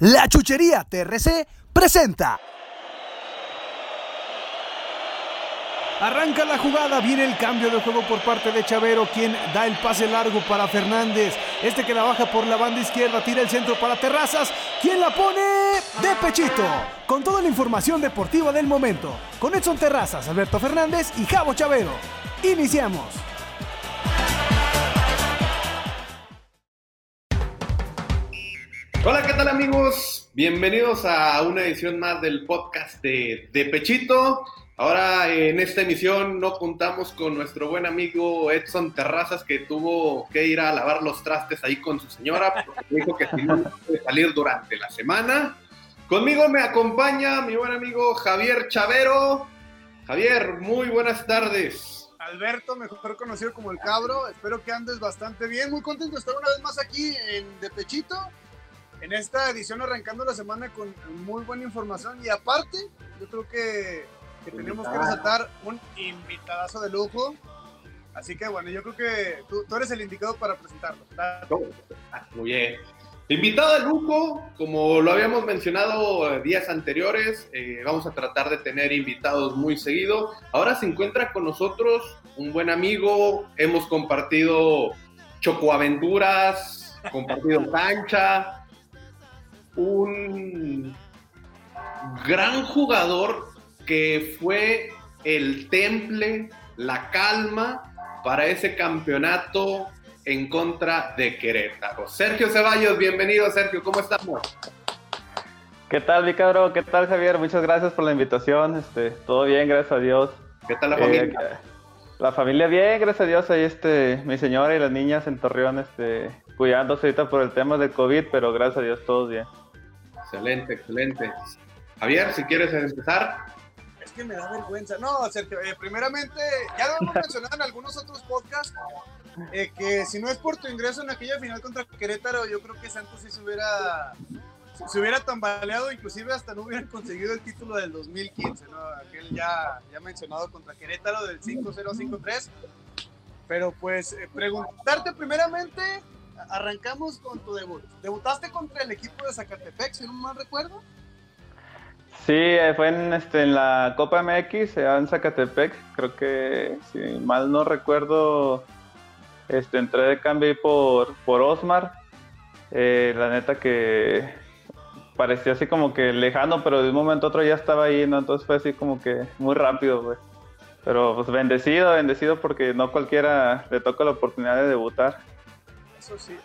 La Chuchería TRC presenta. Arranca la jugada, viene el cambio de juego por parte de Chavero, quien da el pase largo para Fernández. Este que la baja por la banda izquierda, tira el centro para Terrazas, quien la pone de pechito. Con toda la información deportiva del momento, con Edson Terrazas, Alberto Fernández y Javo Chavero. Iniciamos. Hola, ¿qué tal amigos? Bienvenidos a una edición más del podcast de, de Pechito. Ahora en esta emisión no contamos con nuestro buen amigo Edson Terrazas que tuvo que ir a lavar los trastes ahí con su señora porque dijo que tenía que salir durante la semana. Conmigo me acompaña mi buen amigo Javier Chavero. Javier, muy buenas tardes. Alberto, mejor conocido como el Cabro, espero que andes bastante bien. Muy contento de estar una vez más aquí en De Pechito en esta edición arrancando la semana con muy buena información y aparte yo creo que, que tenemos que resaltar un invitadazo de lujo. Así que bueno, yo creo que tú, tú eres el indicado para presentarlo. Muy bien. Invitado de lujo, como lo habíamos mencionado días anteriores, eh, vamos a tratar de tener invitados muy seguido. Ahora se encuentra con nosotros un buen amigo, hemos compartido chocoaventuras, compartido cancha, un gran jugador que fue el temple, la calma para ese campeonato en contra de Querétaro. Sergio Ceballos, bienvenido Sergio, ¿cómo estamos? ¿Qué tal, Vicaro? ¿Qué tal, Javier? Muchas gracias por la invitación. Este, todo bien, gracias a Dios. ¿Qué tal la familia? Eh, la familia bien, gracias a Dios. Ahí este, mi señora y las niñas en Torreón este, cuidándose ahorita por el tema del COVID, pero gracias a Dios todos bien. Excelente, excelente. Javier, si quieres empezar. Es que me da vergüenza. No, Sergio, eh, primeramente, ya lo hemos mencionado en algunos otros podcasts, eh, que si no es por tu ingreso en aquella final contra Querétaro, yo creo que Santos sí se hubiera, se hubiera tambaleado, inclusive hasta no hubieran conseguido el título del 2015, ¿no? Aquel ya, ya mencionado contra Querétaro del 5-0-5-3. Pero pues, eh, preguntarte primeramente, arrancamos con tu debut. Debutaste contra el equipo de Zacatepec, si no mal recuerdo. Sí, eh, fue en, este, en la Copa MX, en Zacatepec. Creo que, si mal no recuerdo, este, entré de cambio por, por Osmar. Eh, la neta que parecía así como que lejano, pero de un momento a otro ya estaba ahí, ¿no? Entonces fue así como que muy rápido, güey. Pero pues bendecido, bendecido porque no cualquiera le toca la oportunidad de debutar.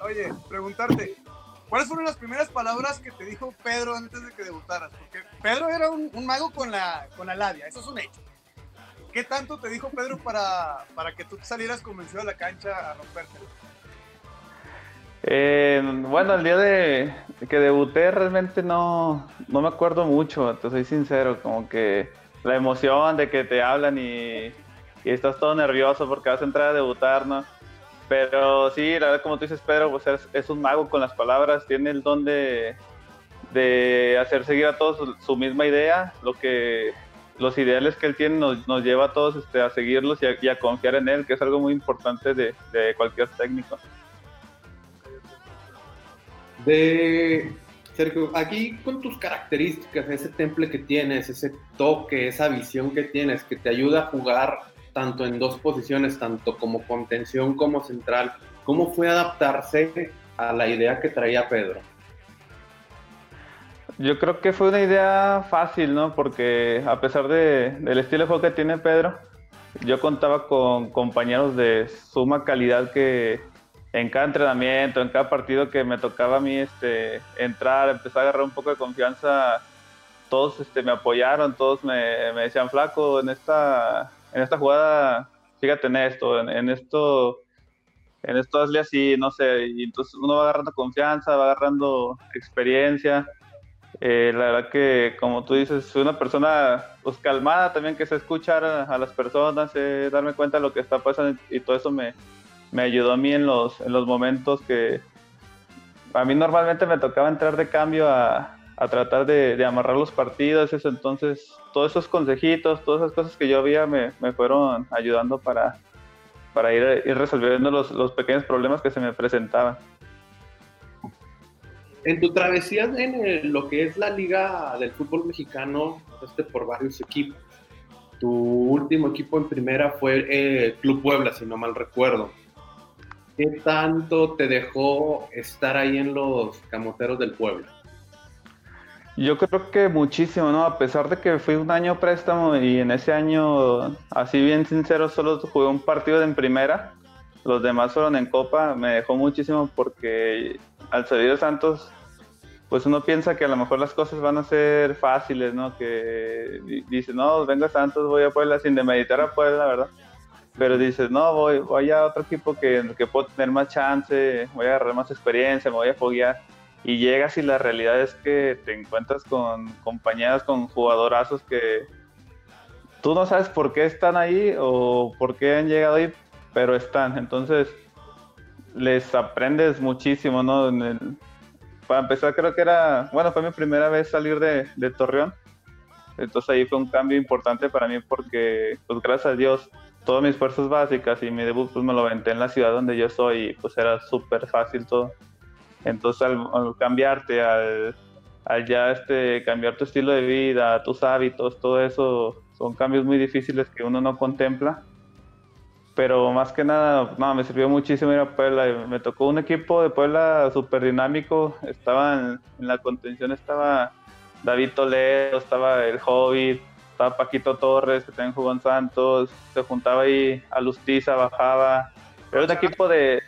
Oye, preguntarte, ¿cuáles fueron las primeras palabras que te dijo Pedro antes de que debutaras? Porque Pedro era un, mago con la, con la labia, eso es un hecho. ¿Qué tanto te dijo Pedro para, para que tú salieras convencido a la cancha a romperte? Eh, bueno, el día de que debuté realmente no, no me acuerdo mucho, te soy sincero, como que la emoción de que te hablan y, y estás todo nervioso porque vas a entrar a debutar, ¿no? Pero sí, la verdad, como tú dices, Pedro, pues es, un mago con las palabras, tiene el don de, hacer seguir a todos su, misma idea, lo que los ideales que él tiene nos, nos lleva a todos este, a seguirlos y a, confiar en él, que es algo muy importante de, cualquier técnico. De Sergio, aquí con tus características, ese temple que tienes, ese toque, esa visión que tienes, que te ayuda a jugar tanto en dos posiciones, tanto como contención como central. ¿Cómo fue adaptarse a la idea que traía Pedro? Yo creo que fue una idea fácil, ¿no? Porque a pesar de, del estilo de juego que tiene Pedro, yo contaba con compañeros de suma calidad que en cada entrenamiento, en cada partido que me tocaba a mí este, entrar, empezar a agarrar un poco de confianza, todos este, me apoyaron, todos me, me decían, flaco, en esta en esta jugada, fíjate en esto, en, esto, en esto hazle así, no sé, y entonces uno va agarrando confianza, va agarrando experiencia. Eh, la verdad que, como tú dices, soy una persona pues, calmada también, que se escuchar a, las personas, darme cuenta de lo que está pasando y todo eso me, ayudó a mí en los, en los momentos que a mí normalmente me tocaba entrar de cambio a, tratar de, amarrar los partidos, eso, entonces todos esos consejitos, todas esas cosas que yo había me, fueron ayudando para, para ir, resolviendo los, pequeños problemas que se me presentaban. en tu travesía en lo que es la liga del fútbol mexicano, pasaste por varios equipos. Tu último equipo en primera fue eh, Club Puebla, si no mal recuerdo. ¿Qué tanto te dejó estar ahí en los camoteros del Puebla? Yo creo que muchísimo, ¿no? A pesar de que fui un año préstamo y en ese año, así bien sincero, solo jugué un partido en primera, los demás fueron en Copa, me dejó muchísimo porque al salir de Santos, pues uno piensa que a lo mejor las cosas van a ser fáciles, ¿no? Que dice, no, vengo a Santos, voy a Puebla sin demeditar a Puebla, ¿verdad? Pero dices, no, voy, voy a otro equipo que, que puedo tener más chance, voy a agarrar más experiencia, me voy a foguear y llegas y la realidad es que te encuentras con compañeras, con jugadorazos que tú no sabes por qué están ahí o por qué han llegado ahí, pero están. Entonces les aprendes muchísimo, ¿no? para empezar creo que era, bueno, fue mi primera vez salir de, Torreón. Entonces ahí fue un cambio importante para mí porque, pues gracias a Dios, todas mis fuerzas básicas y mi debut pues me lo aventé en la ciudad donde yo soy y pues era súper fácil todo. Entonces al, cambiarte, al, ya este, cambiar tu estilo de vida, tus hábitos, todo eso son cambios muy difíciles que uno no contempla. Pero más que nada, no, me sirvió muchísimo ir a Puebla. Me tocó un equipo de Puebla súper dinámico. Estaba en, la contención, estaba David Toledo, estaba el Hobbit, estaba Paquito Torres, que también jugó en Santos. Se juntaba ahí a Lustiza, bajaba. Era un equipo de,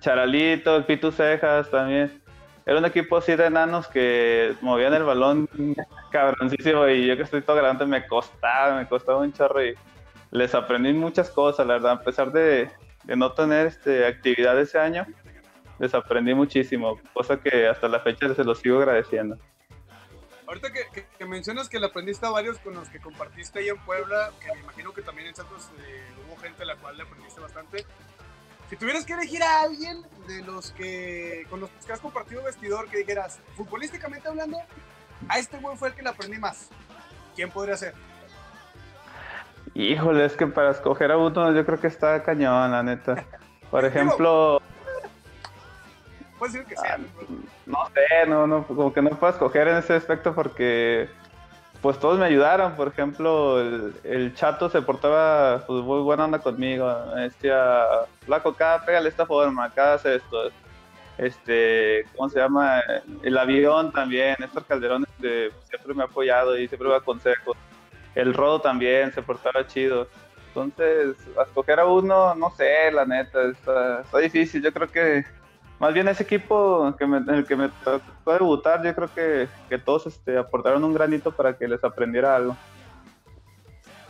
Charalito, el Pitu Cejas también. Era un equipo así de enanos que movían el balón cabroncísimo y yo que estoy todo grande me costaba, me costaba un chorro y les aprendí muchas cosas, la verdad, a pesar de, no tener este, actividad ese año, les aprendí muchísimo, cosa que hasta la fecha se los sigo agradeciendo. Ahorita que, mencionas que le aprendiste a varios con los que compartiste ahí en Puebla, que me imagino que también en Santos eh, hubo gente a la cual le aprendiste bastante, si tuvieras que elegir a alguien de los que con los que has compartido vestidor que dijeras, futbolísticamente hablando, a este güey fue el que le aprendí más, ¿quién podría ser? Híjole, es que para escoger a uno yo creo que está cañón, la neta. Por ejemplo... Puede ser que sea. no sé, no, no, como que no puedo escoger en ese aspecto porque pues todos me ayudaron. Por ejemplo, el, chato se portaba pues, muy buena onda conmigo. Me decía, flaco, acá pégale esta forma, acá hace esto. Este, ¿cómo se llama? El avión también, Néstor Calderón este, siempre me ha apoyado y siempre me da consejos. El rodo también se portaba chido. Entonces, escoger a uno, no sé, la neta, está, está difícil. Yo creo que más bien ese equipo que en el que me tocó debutar, yo creo que, que todos este, aportaron un granito para que les aprendiera algo.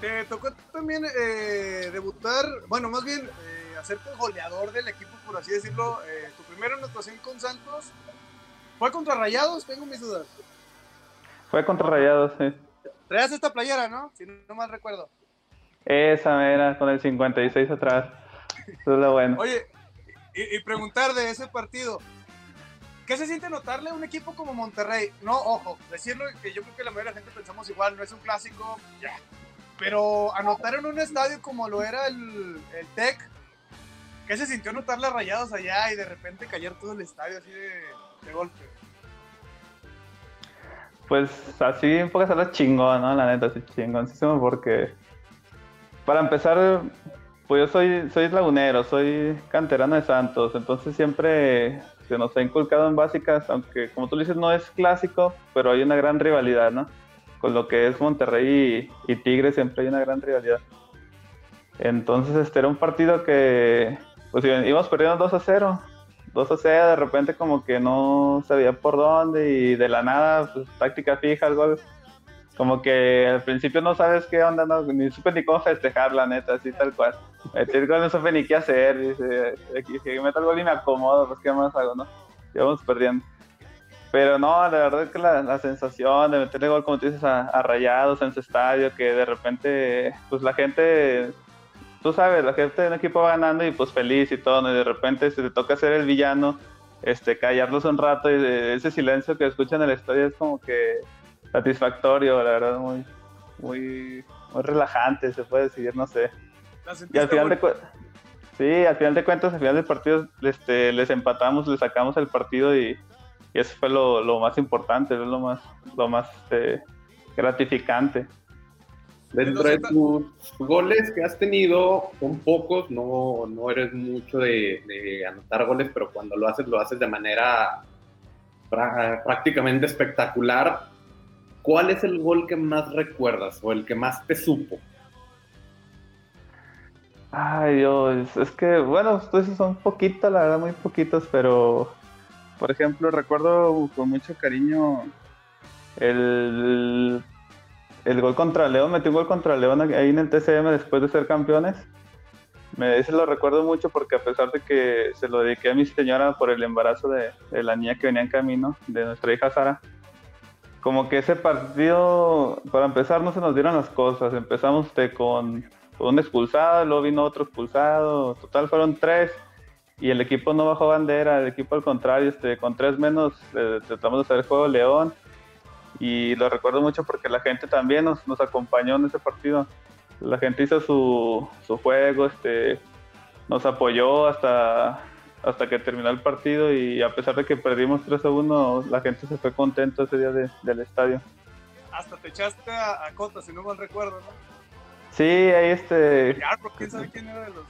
Te tocó también eh, debutar, bueno, más bien eh, hacerte goleador del equipo, por así decirlo. Eh, tu primera anotación con Santos fue contra Rayados, tengo mis dudas. Fue contra Rayados, sí. Traías esta playera, ¿no? Si no, mal recuerdo. Esa era, con el 56 atrás. Eso es lo bueno. Oye, y, preguntar de ese partido, ¿qué se siente notarle a un equipo como Monterrey? No, ojo, decirlo que yo creo que la mayoría de la gente pensamos igual, no es un clásico, ya. Pero anotar en un estadio como lo era el, el TEC, ¿qué se sintió notarle a rayados allá y de repente caer todo el estadio así de, golpe? Pues así un poco la chingón, ¿no? La neta, así chingoncísimo porque para empezar pues yo soy, soy lagunero, soy canterano de Santos, entonces siempre se nos ha inculcado en básicas, aunque como tú dices no es clásico, pero hay una gran rivalidad, ¿no? Con lo que es Monterrey y, Tigre siempre hay una gran rivalidad. Entonces este era un partido que pues íbamos perdiendo 2 a 0. 2 a 0, de repente como que no sabía por dónde y de la nada, pues táctica fija, el gol como que al principio no sabes qué onda, no, ni supe ni cómo festejar, la neta, así tal cual. El gol no supe ni qué hacer, dice, que meto el gol y me acomodo, pues qué más hago, ¿no? Y vamos perdiendo. Pero no, la verdad es que la, sensación de meterle gol, como tú dices, a, rayados en su estadio, que de repente, pues la gente, tú sabes, la gente de un equipo va ganando y pues feliz y todo, y de repente se te toca ser el villano, este, callarlos un rato y ese silencio que escuchan en el estadio es como que satisfactorio, la verdad, muy, muy, muy relajante, se puede decir, no sé. Y al final de sí, al final de cuentas, al final del partido, este, les empatamos, les sacamos el partido y y eso fue lo, más importante, es lo más, lo más este, gratificante. Dentro de tus goles que has tenido, son pocos, no, no eres mucho de, anotar goles, pero cuando lo haces, lo haces de manera prácticamente espectacular. ¿Cuál es el gol que más recuerdas o el que más te supo? Ay, Dios, es que, bueno, ustedes son poquitos, la verdad, muy poquitos, pero, por ejemplo, recuerdo con mucho cariño el el gol contra León, metí un gol contra León ahí en el TCM después de ser campeones. Me ese lo recuerdo mucho porque a pesar de que se lo dediqué a mi señora por el embarazo de, la niña que venía en camino, de nuestra hija Sara, como que ese partido, para empezar, no se nos dieron las cosas. Empezamos este, con, un expulsado, luego vino otro expulsado, total fueron tres y el equipo no bajó bandera, el equipo al contrario, este, con tres menos eh, tratamos de hacer el juego León y lo recuerdo mucho porque la gente también nos, nos acompañó en ese partido. La gente hizo su, su juego, este, nos apoyó hasta, hasta que terminó el partido y a pesar de que perdimos 3 a 1, la gente se fue contenta ese día del estadio. Hasta te echaste a, Cota, si no mal recuerdo, ¿no? Sí, ahí este... ¿quién sabe quién era de los...?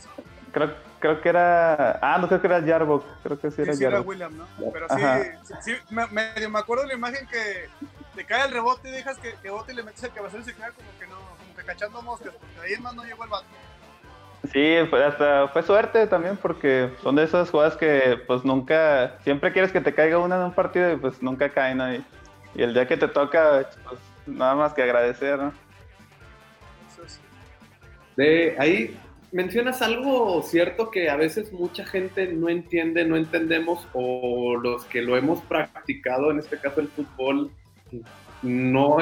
Creo, creo que era... Ah, no, creo que era Jarbock, creo que sí era sí, era William, ¿no? Pero sí, sí, me, me acuerdo de la imagen que te cae el rebote y dejas que, que bote y le metes el cabezón y se queda como que no, como que cachando moscas, porque ahí más no llegó el vato. Sí, fue, hasta fue suerte también porque son de esas jugadas que pues nunca, siempre quieres que te caiga una en un partido y pues nunca cae, ¿no? Y, el día que te toca, pues nada más que agradecer, ¿no? De ahí mencionas algo cierto que a veces mucha gente no entiende, no entendemos, o los que lo hemos practicado, en este caso el fútbol, no,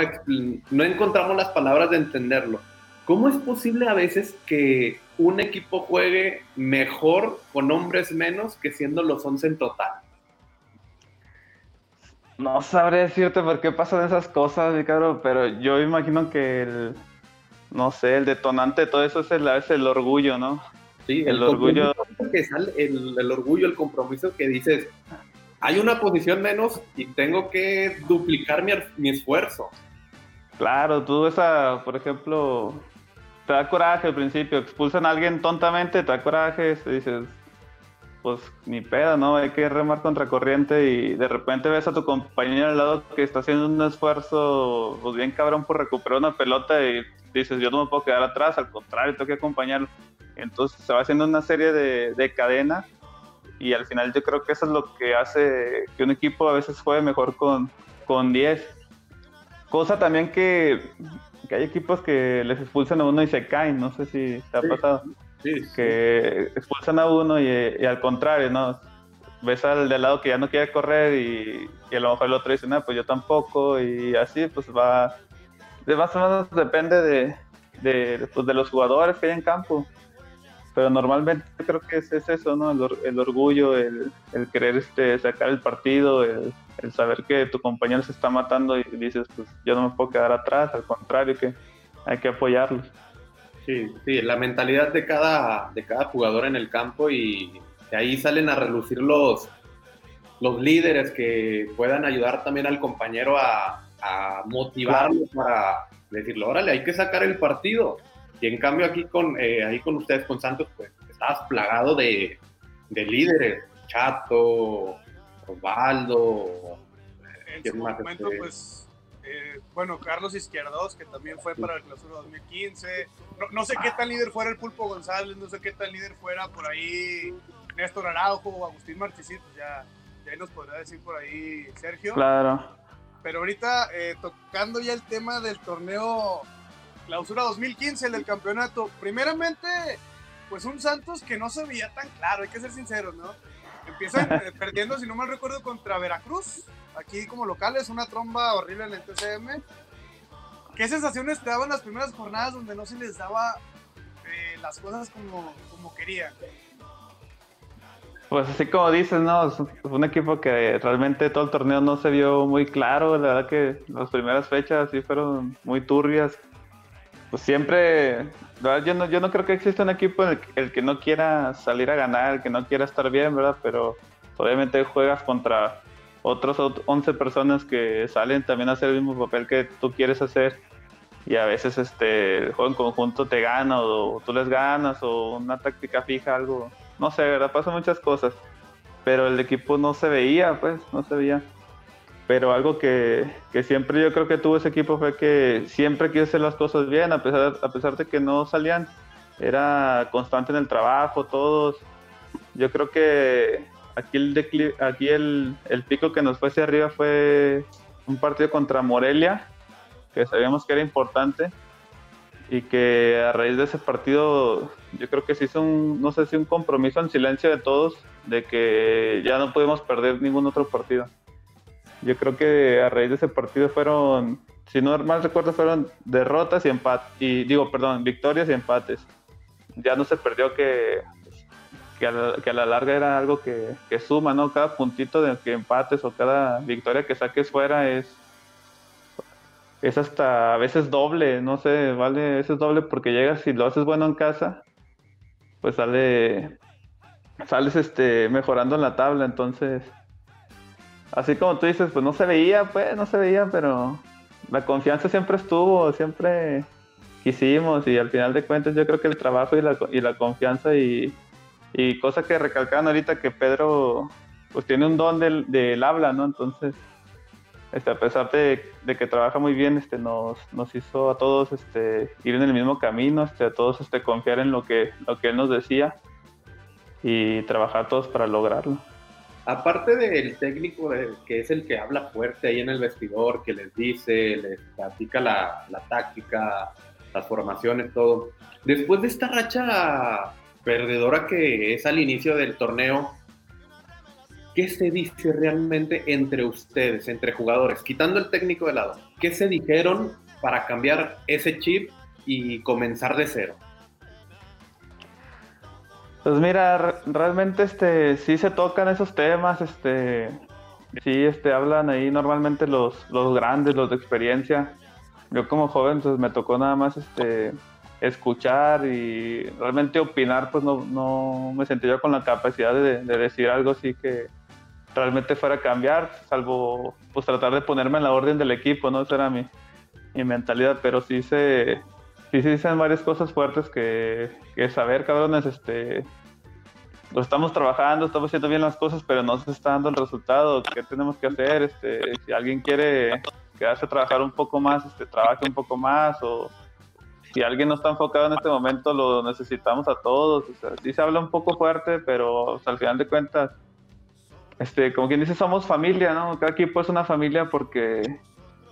no encontramos las palabras de entenderlo. ¿Cómo es posible a veces que un equipo juegue mejor con hombres menos que siendo los 11 en total? No sabré decirte por qué pasan esas cosas, Ricardo, pero yo imagino que el, no sé, el detonante de todo eso es el, es el orgullo, ¿no? Sí, el, orgullo. Que sale, el, el, orgullo, el compromiso que dices, hay una posición menos y tengo que duplicar mi, esfuerzo. Claro, tú esa, por ejemplo, te da coraje al principio, expulsan a alguien tontamente, te da coraje, te dices, pues ni pedo, ¿no? Hay que remar contra corriente y de repente ves a tu compañero al lado que está haciendo un esfuerzo, pues bien cabrón por recuperar una pelota y dices, yo no me puedo quedar atrás, al contrario, tengo que acompañarlo. Entonces se va haciendo una serie de, de cadenas y al final yo creo que eso es lo que hace que un equipo a veces juegue mejor con, con 10. Cosa también que, que, hay equipos que les expulsan a uno y se caen, no sé si te ha pasado. Que expulsan a uno y, al contrario, ¿no? Ves al de lado que ya no quiere correr y, y a lo mejor el otro dice, no, pues yo tampoco y así pues va, de más o menos depende de, de, pues de los jugadores que hay en campo pero normalmente creo que es, eso, ¿no? El, orgullo, el, querer este, sacar el partido, el, saber que tu compañero se está matando y dices, pues yo no me puedo quedar atrás, al contrario, que hay que apoyarlos. Sí, sí, la mentalidad de cada, de cada jugador en el campo y de ahí salen a relucir los, los líderes que puedan ayudar también al compañero a, a motivarlo para decirle, órale, hay que sacar el partido y en cambio aquí con, eh, ahí con ustedes, con Santos, pues estabas plagado de, de líderes, Chato, Osvaldo. En su momento, este? pues, eh, bueno, Carlos Izquierdos, que también fue para el clausura 2015. No, no sé qué tan líder fuera el Pulpo González, no sé qué tan líder fuera por ahí Néstor Araujo o Agustín Marchesito, ya, ya nos podrá decir por ahí Sergio. Claro. Pero ahorita, eh, tocando ya el tema del torneo clausura 2015, el del campeonato. Primeramente, pues un Santos que no se veía tan claro, hay que ser sinceros, ¿no? Empiezan eh, perdiendo, si no mal recuerdo, contra Veracruz, aquí como locales, una tromba horrible en el TCM. ¿Qué sensaciones te daban las primeras jornadas donde no se les daba eh, las cosas como, como querían? Pues así como dices, ¿no? Es un equipo que realmente todo el torneo no se vio muy claro. La verdad que las primeras fechas sí fueron muy turbias pues siempre, yo no, yo no creo que exista un equipo en el, que no quiera salir a ganar, el que no quiera estar bien, ¿verdad? Pero obviamente juegas contra otros 11 personas que salen también a hacer el mismo papel que tú quieres hacer. Y a veces este el juego en conjunto te gana o, tú les ganas o una táctica fija algo no sé verdad pasan muchas cosas. Pero el equipo no se veía pues no se veía pero algo que, que, siempre yo creo que tuvo ese equipo fue que siempre quiso hacer las cosas bien, a pesar, a pesar de que no salían, era constante en el trabajo, todos. Yo creo que aquí el, aquí el, el pico que nos fue hacia arriba fue un partido contra Morelia, que sabíamos que era importante, y que a raíz de ese partido yo creo que se hizo un, no sé si un compromiso en silencio de todos, de que ya no podemos perder ningún otro partido. Yo creo que a raíz de ese partido fueron, si no mal recuerdo, fueron derrotas y empates, y digo, perdón, victorias y empates. Ya no se perdió que, que, a, la, larga era algo que, suma, ¿no? Cada puntito de que empates o cada victoria que saques fuera es, es hasta a veces doble, no sé, vale, a veces doble porque llegas y lo haces bueno en casa, pues sale, sales este, mejorando en la tabla, entonces así como tú dices, pues no se veía, pues no se veía, pero la confianza siempre estuvo, siempre quisimos y al final de cuentas yo creo que el trabajo y la, y la confianza y, y cosa que recalcaban ahorita que Pedro pues tiene un don del, habla, ¿no? Entonces, este, a pesar de, que trabaja muy bien, este, nos, nos hizo a todos este, ir en el mismo camino, este, a todos este, confiar en lo que, lo que él nos decía y trabajar todos para lograrlo aparte del técnico que es el que habla fuerte ahí en el vestidor, que les dice, les platica la, táctica, las formaciones, todo. Después de esta racha perdedora que es al inicio del torneo, ¿qué se dice realmente entre ustedes, entre jugadores? Quitando el técnico de lado, ¿qué se dijeron para cambiar ese chip y comenzar de cero? Pues mira, realmente este sí se tocan esos temas, este sí este hablan ahí normalmente los, los grandes, los de experiencia. Yo como joven pues me tocó nada más este escuchar y realmente opinar, pues no, no me sentí yo con la capacidad de, decir algo así que realmente fuera a cambiar, salvo pues tratar de ponerme en la orden del equipo, ¿no? Esa era mi, mi mentalidad, pero sí se, sí se dicen varias cosas fuertes que, saber, cabrones, este, lo estamos trabajando, estamos haciendo bien las cosas, pero no se está dando el resultado. ¿Qué tenemos que hacer? Este, si alguien quiere quedarse a trabajar un poco más, este, trabaje un poco más, o si alguien no está enfocado en este momento, lo necesitamos a todos. Sí se habla un poco fuerte, pero al final de cuentas, este, como quien dice, somos familia, ¿no? Cada equipo es una familia porque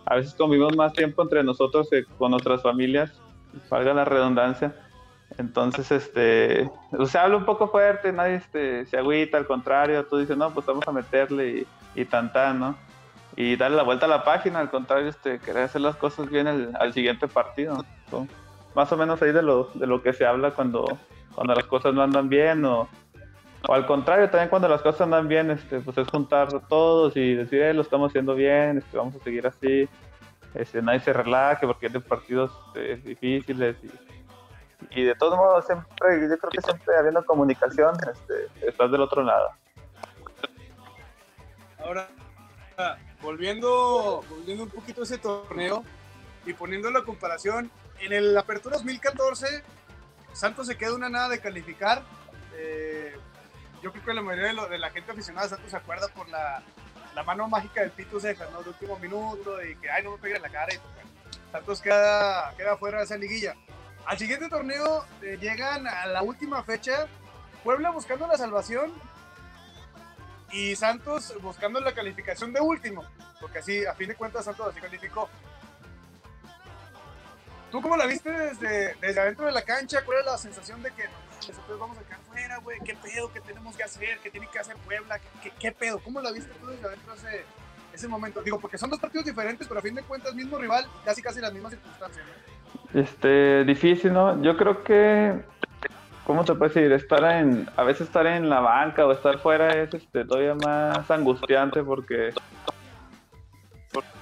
a veces convivimos más tiempo entre nosotros que con nuestras familias, valga la redundancia entonces, este, o sea, habla un poco fuerte, nadie este, se agüita, al contrario, tú dices, no, pues vamos a meterle y, y tan ¿no? Y darle la vuelta a la página, al contrario, este, querer hacer las cosas bien al siguiente partido. más o menos ahí de lo, de lo que se habla cuando, cuando las cosas no andan bien o, o al contrario, también cuando las cosas andan bien, este, pues es juntar todos y decir, eh, lo estamos haciendo bien, este, vamos a seguir así. Este, nadie se relaje porque hay partidos este, difíciles y y de todos modos siempre yo creo que siempre habiendo comunicación este, estás del otro lado. Ahora volviendo volviendo un poquito a ese torneo y poniendo la comparación en el Apertura 2014 Santos se queda una nada de calificar. Eh, yo creo que la mayoría de, la gente aficionada a Santos se acuerda por la, la mano mágica del Pito Ceja, ¿no? De último minuto, y que, ay, no me pegue en la cara. Y, Santos queda, queda fuera de esa liguilla. Al siguiente torneo eh, llegan a la última fecha, Puebla buscando la salvación y Santos buscando la calificación de último, porque así, a fin de cuentas, Santos así calificó. ¿Tú cómo la viste desde, desde adentro de la cancha? ¿Cuál era la sensación de que nosotros vamos a quedar fuera, güey? ¿Qué pedo? ¿Qué tenemos que hacer? ¿Qué tiene que hacer Puebla? ¿Qué, qué, pedo? ¿Cómo la viste tú desde adentro ese, ese momento? Digo, porque son dos partidos diferentes, pero a fin de cuentas, mismo rival, casi casi las mismas circunstancias. Este, difícil, ¿no? Yo creo que, ¿cómo te puedes decir? Estar en, a veces estar en la banca o estar fuera es este, todavía más angustiante porque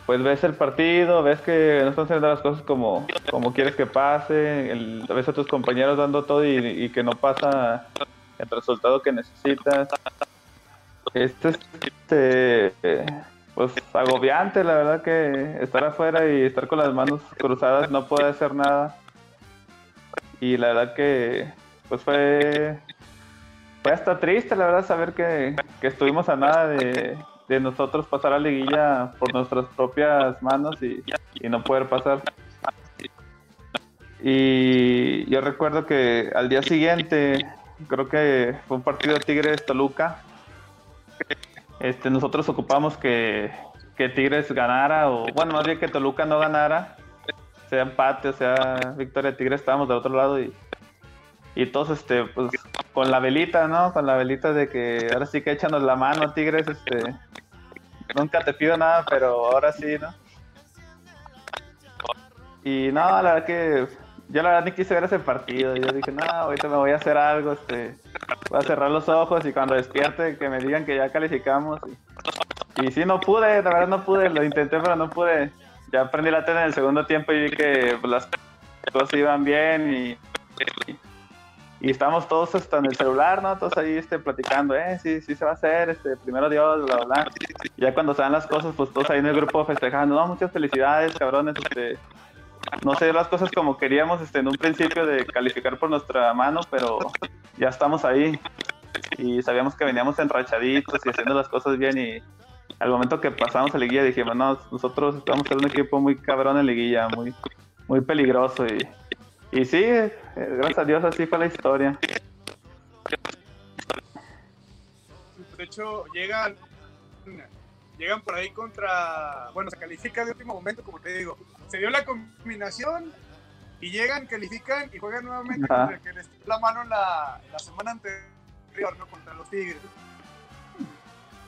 pues ves el partido, ves que no están haciendo las cosas como, como quieres que pase, el, ves a tus compañeros dando todo y, que no pasa el resultado que necesitas. Este, este, pues agobiante, la verdad que estar afuera y estar con las manos cruzadas no puede hacer nada. Y la verdad que, pues fue, fue hasta triste, la verdad, saber que, estuvimos a nada de, nosotros pasar a la liguilla por nuestras propias manos y, no poder pasar. Y yo recuerdo que al día siguiente, creo que fue un partido Tigres-Toluca, este, nosotros ocupamos que, Tigres ganara, o bueno, más bien que Toluca no ganara, sea empate, sea victoria de Tigres, estábamos del otro lado y, y todos, este, pues, con la velita, ¿no? Con la velita de que ahora sí que échanos la mano, Tigres, este, nunca te pido nada, pero ahora sí, ¿no? Y no, la verdad que yo la verdad ni quise ver ese partido. Yo dije, no, ahorita me voy a hacer algo, este, voy a cerrar los ojos y cuando despierte que me digan que ya calificamos. Y, sí, no pude, la verdad no pude, lo intenté, pero no pude. Ya aprendí la tele en el segundo tiempo y vi que pues, las cosas iban bien y, estábamos todos hasta en el celular, ¿no? Todos ahí este, platicando, eh, sí, sí se va a hacer, este, primero Dios, bla, bla, ya cuando se dan las cosas, pues todos ahí en el grupo festejando, no, muchas felicidades, cabrones, este no sé las cosas como queríamos este, en un principio de calificar por nuestra mano, pero ya estamos ahí y sabíamos que veníamos enrachaditos y haciendo las cosas bien y al momento que pasamos a liguilla dijimos, no, nosotros estamos en un equipo muy cabrón en liguilla, muy, muy peligroso y, y sí, eh, gracias a Dios así fue la historia. De hecho, llegan llegan por ahí contra, bueno, se califica de último momento, como te digo, se dio la combinación y llegan, califican y juegan nuevamente contra el que les dio la mano la, la semana anterior, ¿no? Contra los Tigres.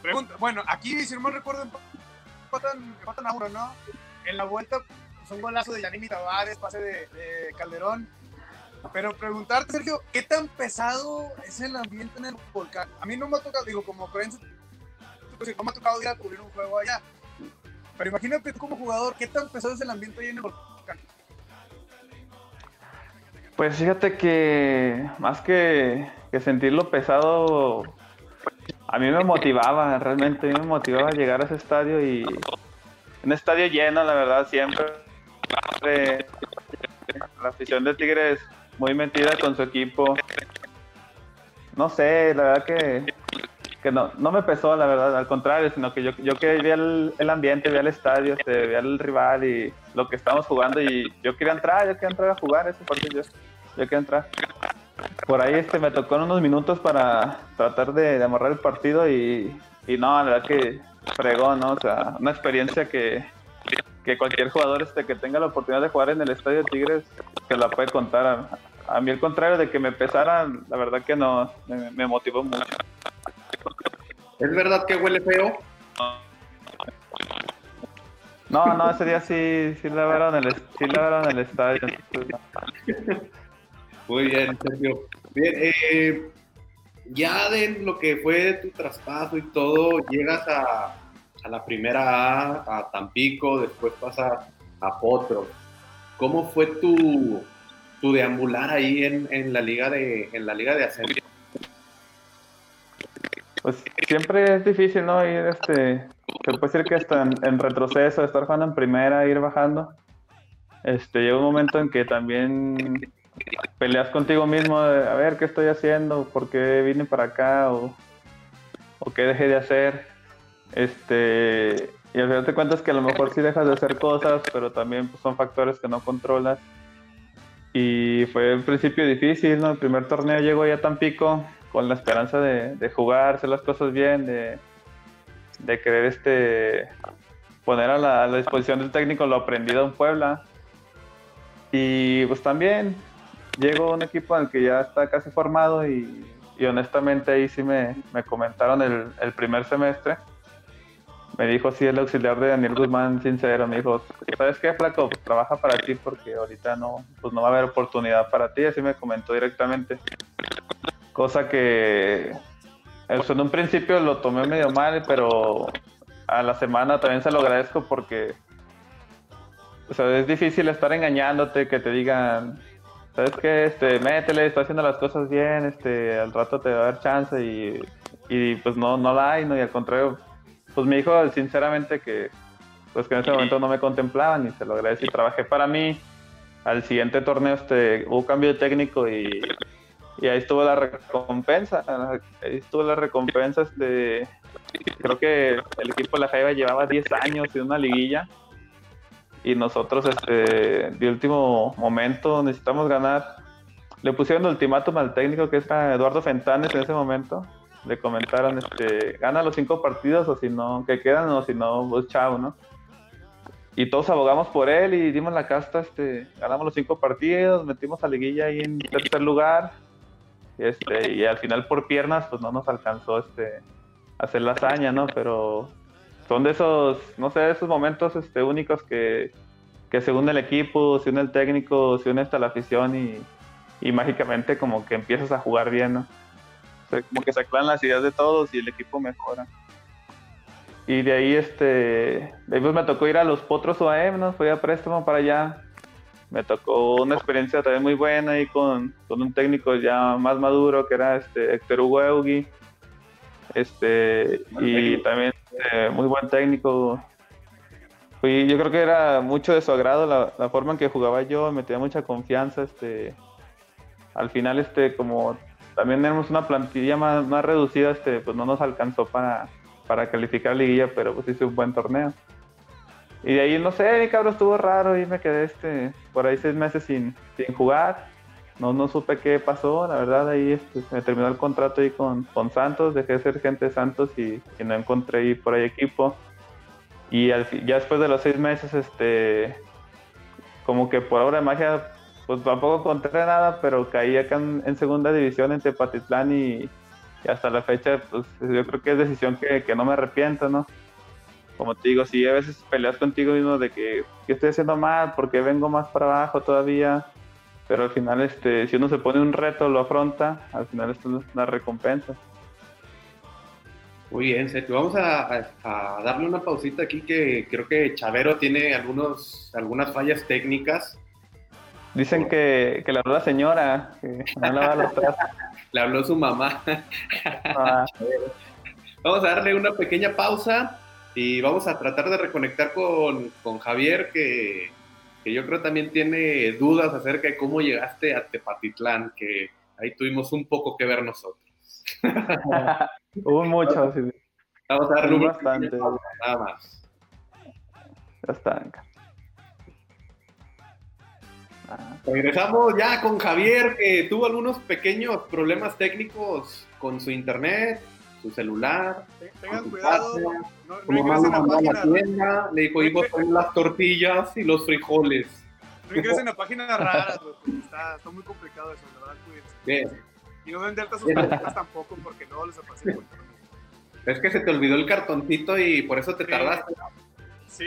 Pregunta, bueno, aquí, si no me recuerdo, empatan, empatan a uno, ¿no? En la vuelta, pues, un golazo de Yanimi Tavares, pase de, de Calderón. Pero preguntarte, Sergio, ¿qué tan pesado es el ambiente en el volcán? A mí no me ha tocado, digo, como creencia pues, no me ha tocado ir a cubrir un juego allá. Pero imagínate tú como jugador, ¿qué tan pesado es el ambiente ahí en el volcán? Pues fíjate que más que, que sentirlo pesado, a mí me motivaba, realmente me motivaba llegar a ese estadio y un estadio lleno, la verdad, siempre. La afición de Tigres muy metida con su equipo. No sé, la verdad que no, no me pesó, la verdad, al contrario, sino que yo, yo que veía el, ambiente, veía el estadio, este, veía el rival y lo que estábamos jugando y yo quería entrar, yo quería entrar a jugar ese partido, yo, yo quería entrar. Por ahí este, me tocó unos minutos para tratar de, amarrar el partido y, y, no, la verdad que fregó, ¿no? O sea, una experiencia que, que cualquier jugador este, que tenga la oportunidad de jugar en el estadio Tigres se la puede contar. A, a mí, al contrario de que me pesaran, la verdad que no, me, me motivó mucho. ¿Es verdad que huele feo? No, no, ese día sí, sí lavaron el, sí lavaron el estadio. Muy bien, Sergio. Bien, eh, ya de lo que fue tu traspaso y todo, llegas a, a la primera A, a Tampico, después pasas a Potro. ¿Cómo fue tu, tu deambular ahí en, en, la liga de en la liga de ascenso? pues siempre es difícil, ¿no? Ir, este, se puede decir que hasta en, retroceso, estar jugando en primera, ir bajando. Este, llega un momento en que también peleas contigo mismo, de, a ver qué estoy haciendo, por qué vine para acá o, o qué dejé de hacer. Este, y al final te cuentas que a lo mejor sí dejas de hacer cosas, pero también pues, son factores que no controlas. Y fue un principio difícil, ¿no? El primer torneo llegó ya tan pico con la esperanza de, jugar, hacer las cosas bien, de, querer este poner a la, disposición del técnico lo aprendido en Puebla. Y pues también llegó un equipo en el que ya está casi formado y, honestamente ahí sí me, comentaron el, primer semestre. Me dijo así el auxiliar de Daniel Guzmán, sincero, me dijo, ¿sabes qué, flaco? trabaja para ti porque ahorita no, pues no va a haber oportunidad para ti, así me comentó directamente. Cosa que en un principio lo tomé medio mal, pero a la semana también se lo agradezco porque o sea, es difícil estar engañándote, que te digan, ¿sabes qué? Este, métele, está haciendo las cosas bien, este, al rato te va a dar chance y, y pues no, no la hay, ¿no? Y al contrario, pues me dijo sinceramente que pues que en ese momento no me contemplaban y se lo agradecí. Trabajé para mí. Al siguiente torneo este, hubo cambio de técnico y, y ahí estuvo la recompensa. Ahí estuvo la recompensa. Este, creo que el equipo de la Jaiba llevaba 10 años en una liguilla y nosotros este, de último momento necesitamos ganar. Le pusieron ultimátum al técnico que era Eduardo Fentanes en ese momento. Le comentaron, este, gana los cinco partidos o si no, que quedan o si no, pues chao, ¿no? y todos abogamos por él y dimos la casta, este, ganamos los cinco partidos, metimos a Liguilla ahí en tercer lugar, este, y al final por piernas pues no nos alcanzó este hacer la hazaña, ¿no? Pero son de esos, no sé, esos momentos este, únicos que, que se une el equipo, se une el técnico, se une hasta la afición y, y mágicamente como que empiezas a jugar bien, ¿no? Como que se aclaran las ideas de todos y el equipo mejora. Y de ahí, este, después me tocó ir a los Potros UAM, ¿no? Fui a préstamo para allá. Me tocó una experiencia también muy buena ahí con, con un técnico ya más maduro que era este Héctor Uweugi. Este, y también eh, muy buen técnico. Fui, yo creo que era mucho de su agrado la, la forma en que jugaba yo, me tenía mucha confianza. Este, al final, este, como también tenemos una plantilla más, más reducida, este, pues no nos alcanzó para, para calificar liguilla, pero pues hice un buen torneo. Y de ahí, no sé, mi cabrón estuvo raro y me quedé este, por ahí seis meses sin, sin jugar. No, no supe qué pasó, la verdad, ahí este, me terminó el contrato ahí con, con Santos, dejé de ser gente de Santos y, no encontré ahí por ahí equipo. Y ya después de los seis meses, este, como que por obra de magia, pues tampoco encontré nada, pero caí acá en segunda división en Tepatitlán y, hasta la fecha, pues yo creo que es decisión que, no me arrepiento, ¿no? Como te digo, si a veces peleas contigo mismo de que, que estoy haciendo mal, porque vengo más para abajo todavía, pero al final, este, si uno se pone un reto, lo afronta, al final esto es una recompensa. Muy bien, Sergio. Vamos a, a, darle una pausita aquí que creo que Chavero tiene algunos, algunas fallas técnicas. Dicen que, que la habló la señora, que no lava los trastos. Le habló su mamá. Ah. vamos a darle una pequeña pausa y vamos a tratar de reconectar con, con Javier, que, que, yo creo también tiene dudas acerca de cómo llegaste a Tepatitlán, que ahí tuvimos un poco que ver nosotros. Hubo mucho, Vamos a darle un bastante. nada más. Ya está. Regresamos ya con Javier, que tuvo algunos pequeños problemas técnicos con su internet, su celular. Tengan cuidado, no, no ingresen a página. tienda, le dijo, hijo, son las tortillas y los frijoles. No ingresen a páginas raras, está, está, muy complicado eso, la verdad, cuídense. Bien. Y no vender sus tarjetas tampoco, porque no les aparece Es que se te olvidó el cartoncito y por eso te tardaste. Sí.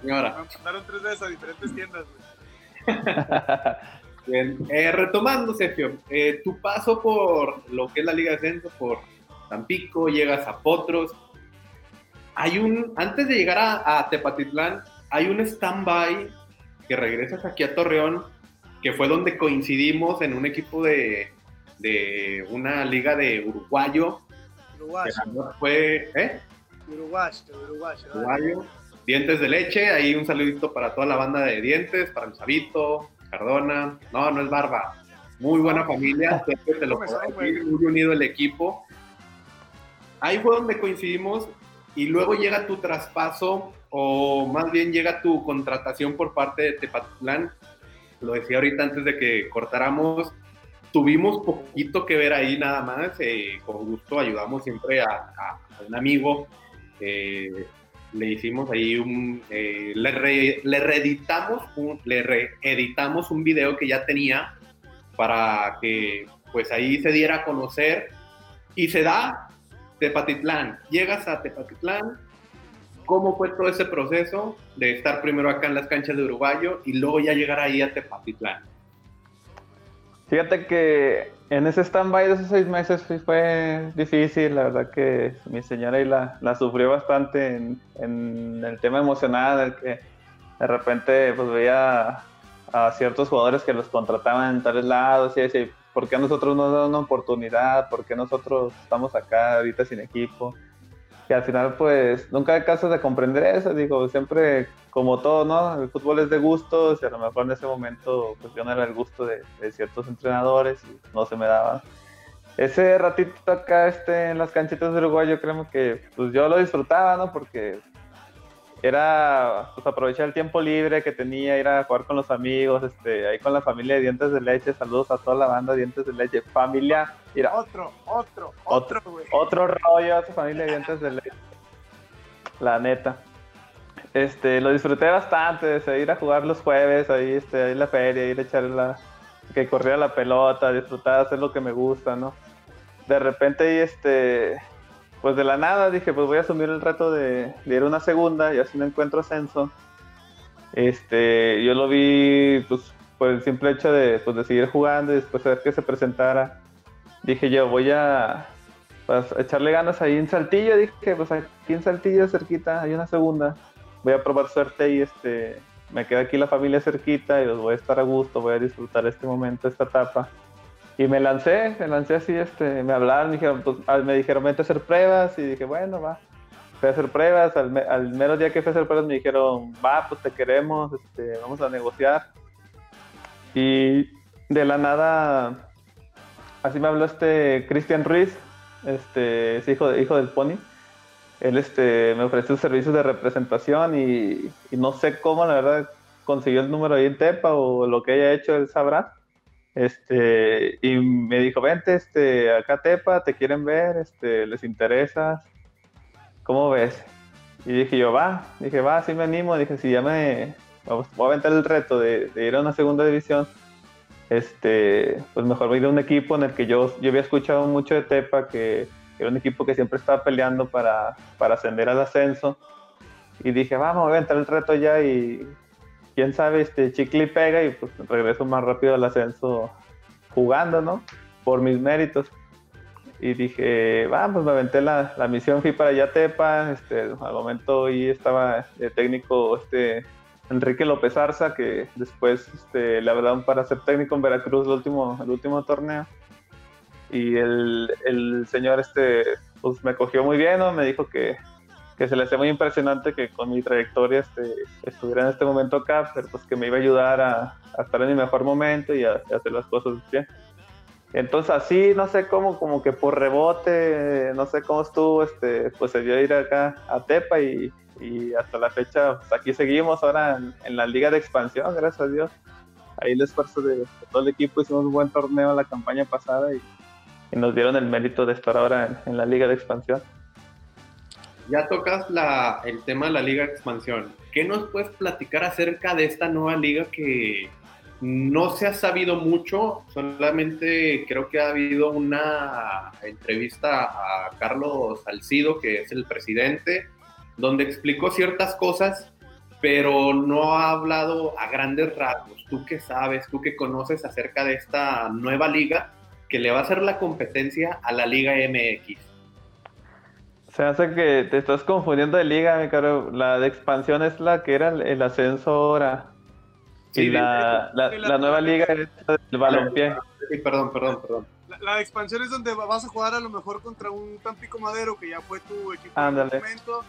señora. Me mandaron tres veces a diferentes tiendas, güey. Bien. Eh, retomando, Sergio, eh, tu paso por lo que es la Liga de Ascenso, por Tampico, llegas a Potros. Hay un, antes de llegar a, Tepatitlán, hay un stand-by que regresas aquí a Torreón, que fue donde coincidimos en un equipo de, de una liga de uruguayo. Uruguayo. Fue, ¿eh? Uruguayo, uruguayo. Uruguayo. Dientes de leche, ahí un saludito para toda la banda de dientes, para el Sabito, Cardona. No, no es barba. Muy buena familia, te lo muy unido el equipo. Ahí fue donde coincidimos y luego llega tu traspaso o más bien llega tu contratación por parte de Tepatitlán. Lo decía ahorita antes de que cortáramos, tuvimos poquito que ver ahí nada más. Eh, con gusto ayudamos siempre a, un amigo. Eh, le hicimos ahí un, eh, le, le, reeditamos un, le reeditamos un video que ya tenía para que pues ahí se diera a conocer. Y se da Tepatitlán, llegas a Tepatitlán, ¿cómo fue todo ese proceso de estar primero acá en las canchas de Uruguayo y luego ya llegar ahí a Tepatitlán? Fíjate que en ese stand-by de esos seis meses fue difícil, la verdad que mi señora ahí la, la sufrió bastante en, el tema emocional, que de repente pues veía a ciertos jugadores que los contrataban en tales lados y decía, ¿por qué a nosotros nos dan una oportunidad? ¿Por qué nosotros estamos acá ahorita sin equipo? Y al final, pues, nunca caso de comprender eso, digo, siempre, como todo, ¿no? El fútbol es de gustos y a lo mejor en ese momento, pues yo no era el gusto de, de ciertos entrenadores y no se me daba. Ese ratito acá este, en las canchitas de Uruguay, yo creo que pues yo lo disfrutaba, ¿no? Porque era pues, aprovechar el tiempo libre que tenía, ir a jugar con los amigos, este, ahí con la familia de Dientes de Leche, saludos a toda la banda de Dientes de Leche, familia, mira, otro, otro, otro, otro, otro rollo a su familia de Dientes de Leche, la neta. Este, lo disfruté bastante, ir a jugar los jueves, ahí, este, ahí en la feria, ir a echar la, que corría la pelota, disfrutar, hacer lo que me gusta, ¿no? De repente, ahí, este, pues de la nada dije, pues voy a asumir el reto de, ir a una segunda y así no encuentro ascenso. Este, yo lo vi pues por el simple hecho de, pues, de seguir jugando y después de ver que se presentara. Dije yo, voy a pues, echarle ganas ahí en Saltillo. Dije, pues aquí en Saltillo cerquita hay una segunda. Voy a probar suerte y este, me queda aquí la familia cerquita y los voy a estar a gusto, voy a disfrutar este momento, esta etapa. Y me lancé, me lancé así, este, me hablaron, me dijeron, pues, ah, me dijeron, vete a hacer pruebas, y dije, bueno, va. Fui a hacer pruebas, al, al mero día que fui a hacer pruebas me dijeron, va, pues te queremos, este, vamos a negociar. Y de la nada, así me habló este Cristian Ruiz, este, es hijo, de, hijo del Pony. Él este, me ofreció servicios de representación y, y no sé cómo, la verdad, consiguió el número ahí en Tepa o lo que haya hecho, él sabrá este, y me dijo, vente, este, acá Tepa, te quieren ver, este, les interesa, ¿cómo ves? Y dije yo, va, dije, va, sí me animo, dije, si ya me, voy a aventar el reto de, ir a una segunda división, este, pues mejor voy a ir a un equipo en el que yo, yo había escuchado mucho de Tepa, que era un equipo que siempre estaba peleando para, para ascender al ascenso, y dije, vamos, voy a aventar el reto ya y quién sabe, este chicle pega y pues regreso más rápido al ascenso jugando, ¿no? Por mis méritos. Y dije, va, pues me aventé la, la misión, fui para Yatepa, este, al momento ahí estaba de técnico este Enrique López Arza, que después este, le hablaron para ser técnico en Veracruz el último, el último torneo. Y el, el señor este, pues me cogió muy bien, ¿no? Me dijo que, que se le hacía muy impresionante que con mi trayectoria este, estuviera en este momento acá, pero pues que me iba a ayudar a, estar en mi mejor momento y a, hacer las cosas bien. Entonces así, no sé cómo, como que por rebote, no sé cómo estuvo, este, pues se dio ir acá a Tepa y, hasta la fecha, pues aquí seguimos ahora en, la liga de expansión, gracias a Dios. Ahí el esfuerzo de, todo el equipo, hicimos un buen torneo en la campaña pasada y, nos dieron el mérito de estar ahora en la liga de expansión. Ya tocas el tema de la Liga Expansión. ¿Qué nos puedes platicar acerca de esta nueva liga que no se ha sabido mucho? Solamente creo que ha habido una entrevista a Carlos Salcido, que es el presidente, donde explicó ciertas cosas, pero no ha hablado a grandes rasgos. ¿Tú qué sabes? ¿Tú qué conoces acerca de esta nueva liga que le va a hacer la competencia a la Liga MX? Se hace que te estás confundiendo de liga, mi caro. La de expansión es la que era el, ascenso ahora. y la, la, nueva liga es el balompié. Sí, perdón, perdón, perdón. La, de expansión es donde vas a jugar a lo mejor contra un Tampico Madero, que ya fue tu equipo en el momento.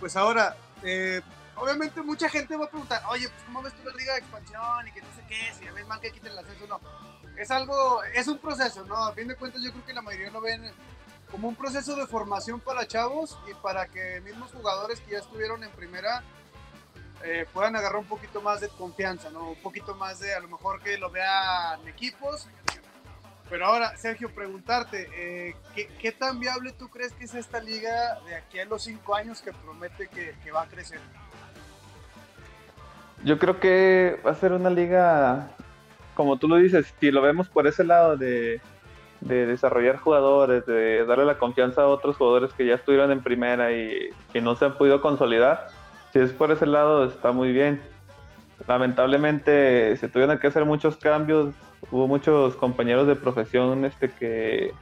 Pues ahora, eh, obviamente mucha gente va a preguntar, oye, pues ¿cómo ves tú la liga de expansión? Y que no sé qué, si ves mal que quiten el ascenso, no. Es algo, es un proceso, ¿no? A fin de cuentas yo creo que la mayoría lo ven como un proceso de formación para chavos y para que mismos jugadores que ya estuvieron en primera eh, puedan agarrar un poquito más de confianza, ¿no? Un poquito más de, a lo mejor que lo vean equipos. Pero ahora, Sergio, preguntarte, eh, ¿qué, tan viable tú crees que es esta liga de aquí a los cinco años que promete que, que va a crecer? Yo creo que va a ser una liga, como tú lo dices, si lo vemos por ese lado de de desarrollar jugadores, de darle la confianza a otros jugadores que ya estuvieron en primera y que no se han podido consolidar, si es por ese lado está muy bien. Lamentablemente se tuvieron que hacer muchos cambios, hubo muchos compañeros de profesión este que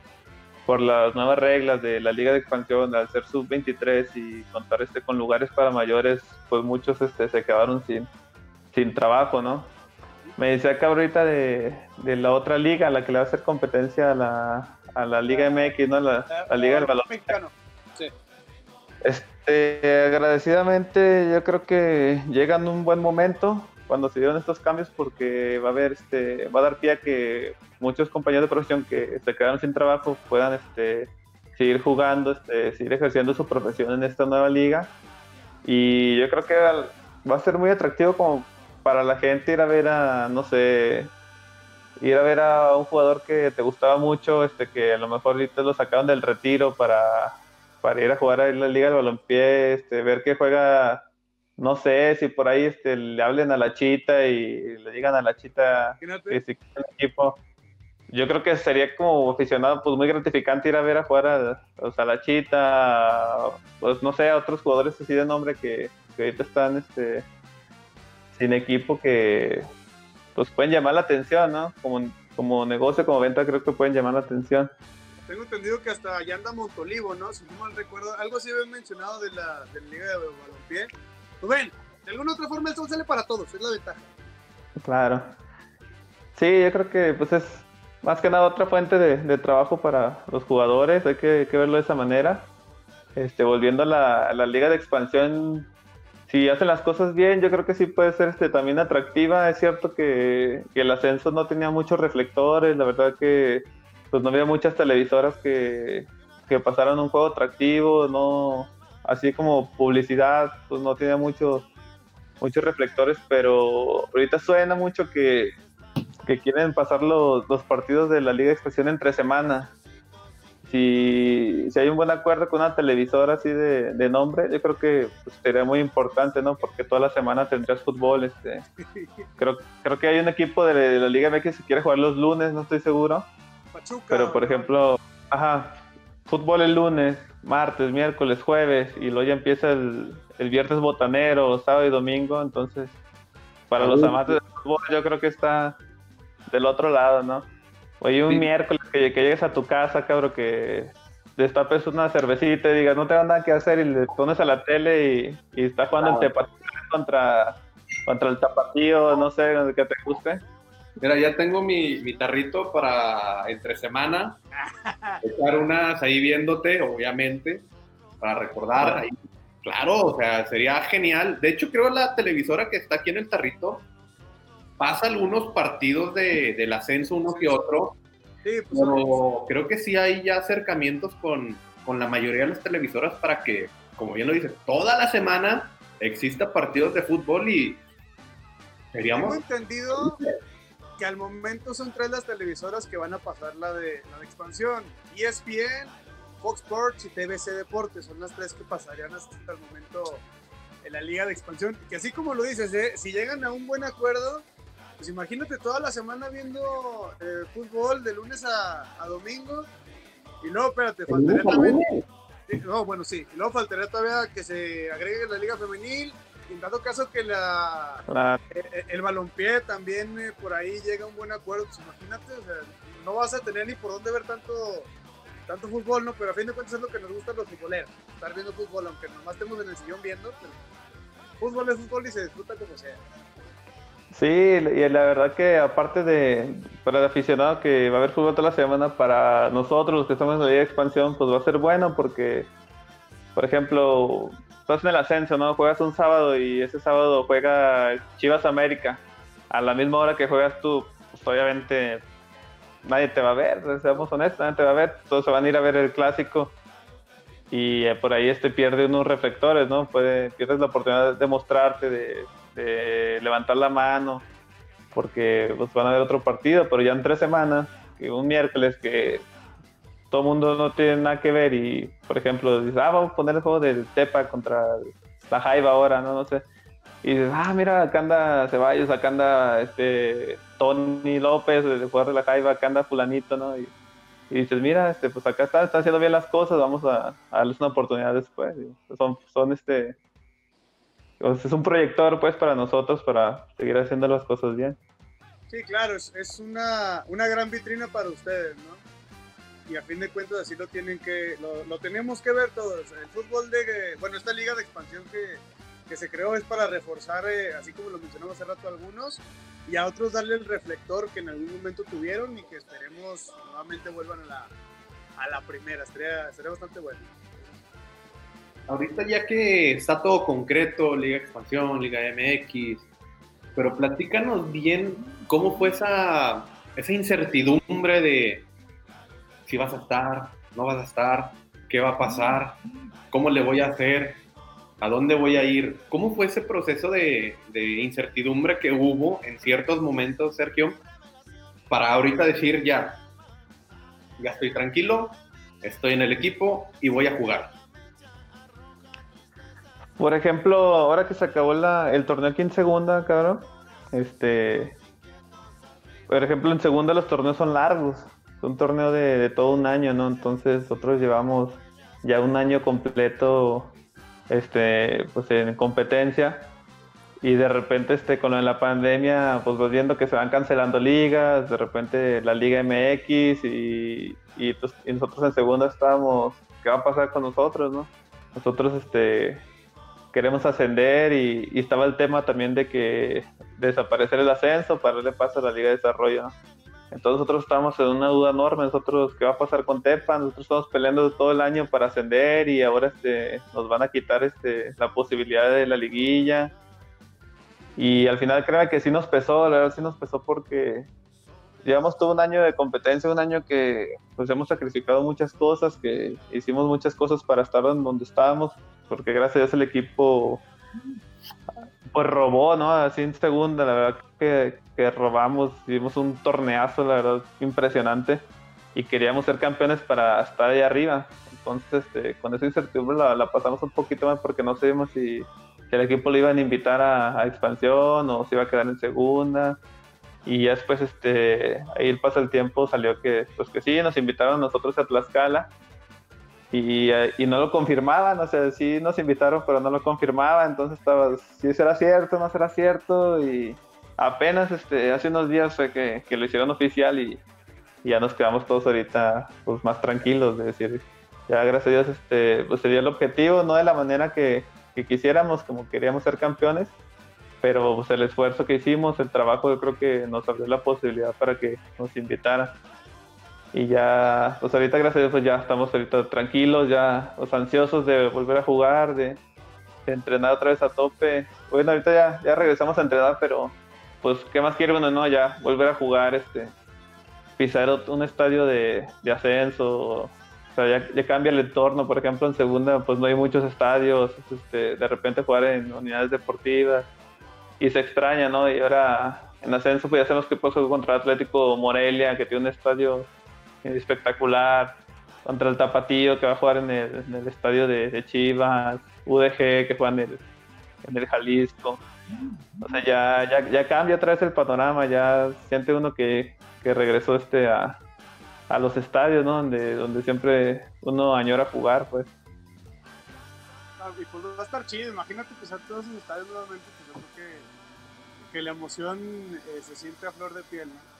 por las nuevas reglas de la liga de expansión al ser sub 23 y contar este con lugares para mayores, pues muchos este se quedaron sin sin trabajo, ¿no? Me decía acá ahorita de, de, la otra liga, la que le va a hacer competencia a la, a la Liga MX, ¿no? La, la Liga del Balón Mexicano. Sí. Este, agradecidamente, yo creo que llegan un buen momento cuando se dieron estos cambios porque va a haber, este, va a dar pie a que muchos compañeros de profesión que se quedaron sin trabajo puedan, este, seguir jugando, este, seguir ejerciendo su profesión en esta nueva liga. Y yo creo que va a ser muy atractivo como para la gente ir a ver a, no sé, ir a ver a un jugador que te gustaba mucho, este, que a lo mejor ahorita lo sacaron del retiro para, para ir a jugar a la Liga del Balompié, este, ver que juega, no sé, si por ahí este, le hablen a la chita y le digan a la chita que si el equipo. Yo creo que sería como aficionado pues muy gratificante ir a ver a jugar a, a la chita, pues no sé, a otros jugadores así de nombre que, que ahorita están este sin equipo que pues pueden llamar la atención, ¿no? Como, como negocio, como venta, creo que pueden llamar la atención. Tengo entendido que hasta allá anda Montolivo, ¿no? Si no mal recuerdo, algo sí habían mencionado de la, de la Liga de Balompié. Pues ven, de alguna otra forma el sol sale para todos, es la ventaja. Claro. Sí, yo creo que pues es más que nada otra fuente de, de trabajo para los jugadores, hay que, que, verlo de esa manera. Este, volviendo a la, a la liga de expansión, si hacen las cosas bien, yo creo que sí puede ser este, también atractiva. Es cierto que, el ascenso no tenía muchos reflectores, la verdad que pues no había muchas televisoras que, que pasaran un juego atractivo, no así como publicidad, pues no tenía muchos muchos reflectores, pero ahorita suena mucho que, que quieren pasar los, los, partidos de la Liga de Expresión entre semana si, si hay un buen acuerdo con una televisora así de, de nombre, yo creo que pues, sería muy importante, ¿no? Porque toda la semana tendrías fútbol. Este. Creo, creo que hay un equipo de, la Liga MX que quiere jugar los lunes, no estoy seguro. Pero, por ejemplo, ajá, fútbol el lunes, martes, miércoles, jueves, y luego ya empieza el, el viernes botanero, sábado y domingo. Entonces, para los amantes del fútbol, yo creo que está del otro lado, ¿no? Oye, un miércoles que, llegues a tu casa, cabrón, que destapes una cervecita y digas, no tengo nada que hacer y le pones a la tele y, y está jugando el tepatío contra, contra el tapatío, no sé, que te guste. Mira, ya tengo mi, mi tarrito para entre semana, echar unas ahí viéndote, obviamente, para recordar. Ahí. Claro, o sea, sería genial. De hecho, creo la televisora que está aquí en el tarrito pasa algunos partidos de, del ascenso, uno que otro. Sí, pues, pero creo que sí hay ya acercamientos con, con, la mayoría de las televisoras para que, como bien lo dice, toda la semana exista partidos de fútbol y seríamos... Tengo entendido que al momento son tres las televisoras que van a pasar la de, la de expansión. ESPN, Fox Sports y TBC Deportes son las tres que pasarían hasta el momento en la liga de expansión. Que así como lo dices, ¿eh? si llegan a un buen acuerdo, pues imagínate toda la semana viendo eh, fútbol de lunes a, a, domingo. Y luego, espérate, faltaría también. no, bueno, sí. Y luego faltaría todavía que se agregue la Liga Femenil. Y en dado caso que la, eh, el balompié también eh, por ahí llega a un buen acuerdo, pues imagínate, o sea, no vas a tener ni por dónde ver tanto tanto fútbol, ¿no? Pero a fin de cuentas es lo que nos gusta a los futboleros, estar viendo fútbol, aunque nomás estemos en el sillón viendo, pero fútbol es fútbol y se disfruta como sea. Sí, y la verdad que aparte de para el aficionado que va a haber fútbol toda la semana, para nosotros los que estamos en la Liga de Expansión, pues va a ser bueno porque, por ejemplo, estás en el ascenso, ¿no? Juegas un sábado y ese sábado juega Chivas América. A la misma hora que juegas tú, pues obviamente nadie te va a ver, seamos honestos, nadie te va a ver. Todos se van a ir a ver el clásico y eh, por ahí este pierde unos reflectores, ¿no? Puede, pierdes la oportunidad de mostrarte, de de levantar la mano, porque pues, van a ver otro partido, pero ya en tres semanas, que un miércoles que todo el mundo no tiene nada que ver y, por ejemplo, dices, ah, vamos a poner el juego del Tepa contra la Jaiba ahora, ¿no? No sé. Y dices, ah, mira, acá anda Ceballos, acá anda este Tony López, el jugador de la Jaiba, acá anda fulanito, ¿no? Y, dices, mira, este, pues acá está, está haciendo bien las cosas, vamos a, darles una oportunidad después. Son, son este, es un proyector pues para nosotros para seguir haciendo las cosas bien. Sí, claro, es, es una, una, gran vitrina para ustedes, ¿no? Y a fin de cuentas así lo tienen que, lo, lo tenemos que ver todos. El fútbol de, bueno, esta liga de expansión que, que se creó es para reforzar, eh, así como lo mencionamos hace rato algunos, y a otros darle el reflector que en algún momento tuvieron y que esperemos nuevamente vuelvan a la, a la primera. Estaría, sería bastante bueno. Ahorita ya que está todo concreto, Liga Expansión, Liga MX, pero platícanos bien cómo fue esa, incertidumbre de si vas a estar, no vas a estar, qué va a pasar, cómo le voy a hacer, a dónde voy a ir. ¿Cómo fue ese proceso de, de incertidumbre que hubo en ciertos momentos, Sergio, para ahorita decir ya, ya estoy tranquilo, estoy en el equipo y voy a jugar? Por ejemplo, ahora que se acabó la, el torneo aquí en segunda, cabrón, este, por ejemplo, en segunda los torneos son largos, es un torneo de, de, todo un año, ¿no? Entonces nosotros llevamos ya un año completo, este, pues en competencia y de repente, este, con la pandemia, pues vas viendo que se van cancelando ligas, de repente la Liga MX y, y, pues, y nosotros en segunda estábamos, ¿qué va a pasar con nosotros, no? Nosotros, este, queremos ascender y, y, estaba el tema también de que desaparecer el ascenso para darle paso a la Liga de Desarrollo. Entonces nosotros estamos en una duda enorme, nosotros qué va a pasar con Tepa, nosotros estamos peleando todo el año para ascender y ahora este, nos van a quitar este, la posibilidad de la liguilla. Y al final creo que sí nos pesó, la verdad sí nos pesó porque llevamos todo un año de competencia, un año que pues hemos sacrificado muchas cosas, que hicimos muchas cosas para estar donde estábamos, porque gracias a Dios el equipo pues robó, ¿no? Así en segunda, la verdad que, que robamos, hicimos un torneazo, la verdad, impresionante, y queríamos ser campeones para estar ahí arriba. Entonces, este, con esa incertidumbre la, pasamos un poquito más porque no sabíamos si, si el equipo le iban a invitar a, a, expansión o si iba a quedar en segunda. Y ya después, este, ahí pasa el tiempo, salió que, pues que sí, nos invitaron nosotros a Tlaxcala y, y, no lo confirmaban, o sea, sí nos invitaron, pero no lo confirmaban, entonces estaba, si será cierto, no será cierto, y apenas este, hace unos días fue que, que lo hicieron oficial y, y, ya nos quedamos todos ahorita pues más tranquilos, de decir, ya gracias a Dios este, pues sería el objetivo, no de la manera que, que quisiéramos, como queríamos ser campeones, pero pues el esfuerzo que hicimos, el trabajo, yo creo que nos abrió la posibilidad para que nos invitaran y ya, pues ahorita gracias a Dios pues ya estamos ahorita tranquilos, ya pues, ansiosos de volver a jugar, de, entrenar otra vez a tope. Bueno, ahorita ya, ya regresamos a entrenar, pero pues qué más quiere uno, ¿no? Ya volver a jugar, este, pisar un estadio de, de ascenso, o sea, ya, ya, cambia el entorno, por ejemplo en segunda pues no hay muchos estadios, este, de repente jugar en unidades deportivas y se extraña, ¿no? Y ahora en ascenso pues ya sabemos que puedo contra Atlético Morelia, que tiene un estadio espectacular contra el Tapatío que va a jugar en el, en el estadio de, Chivas, UDG que juega en el, en el Jalisco. O sea, ya, ya, ya, cambia otra vez el panorama, ya siente uno que, que regresó este a, a, los estadios, ¿no? Donde, donde siempre uno añora jugar, pues. Ah, y pues va a estar chido, imagínate pisar todos esos estadios nuevamente, pues yo creo que, que la emoción eh, se siente a flor de piel, ¿no?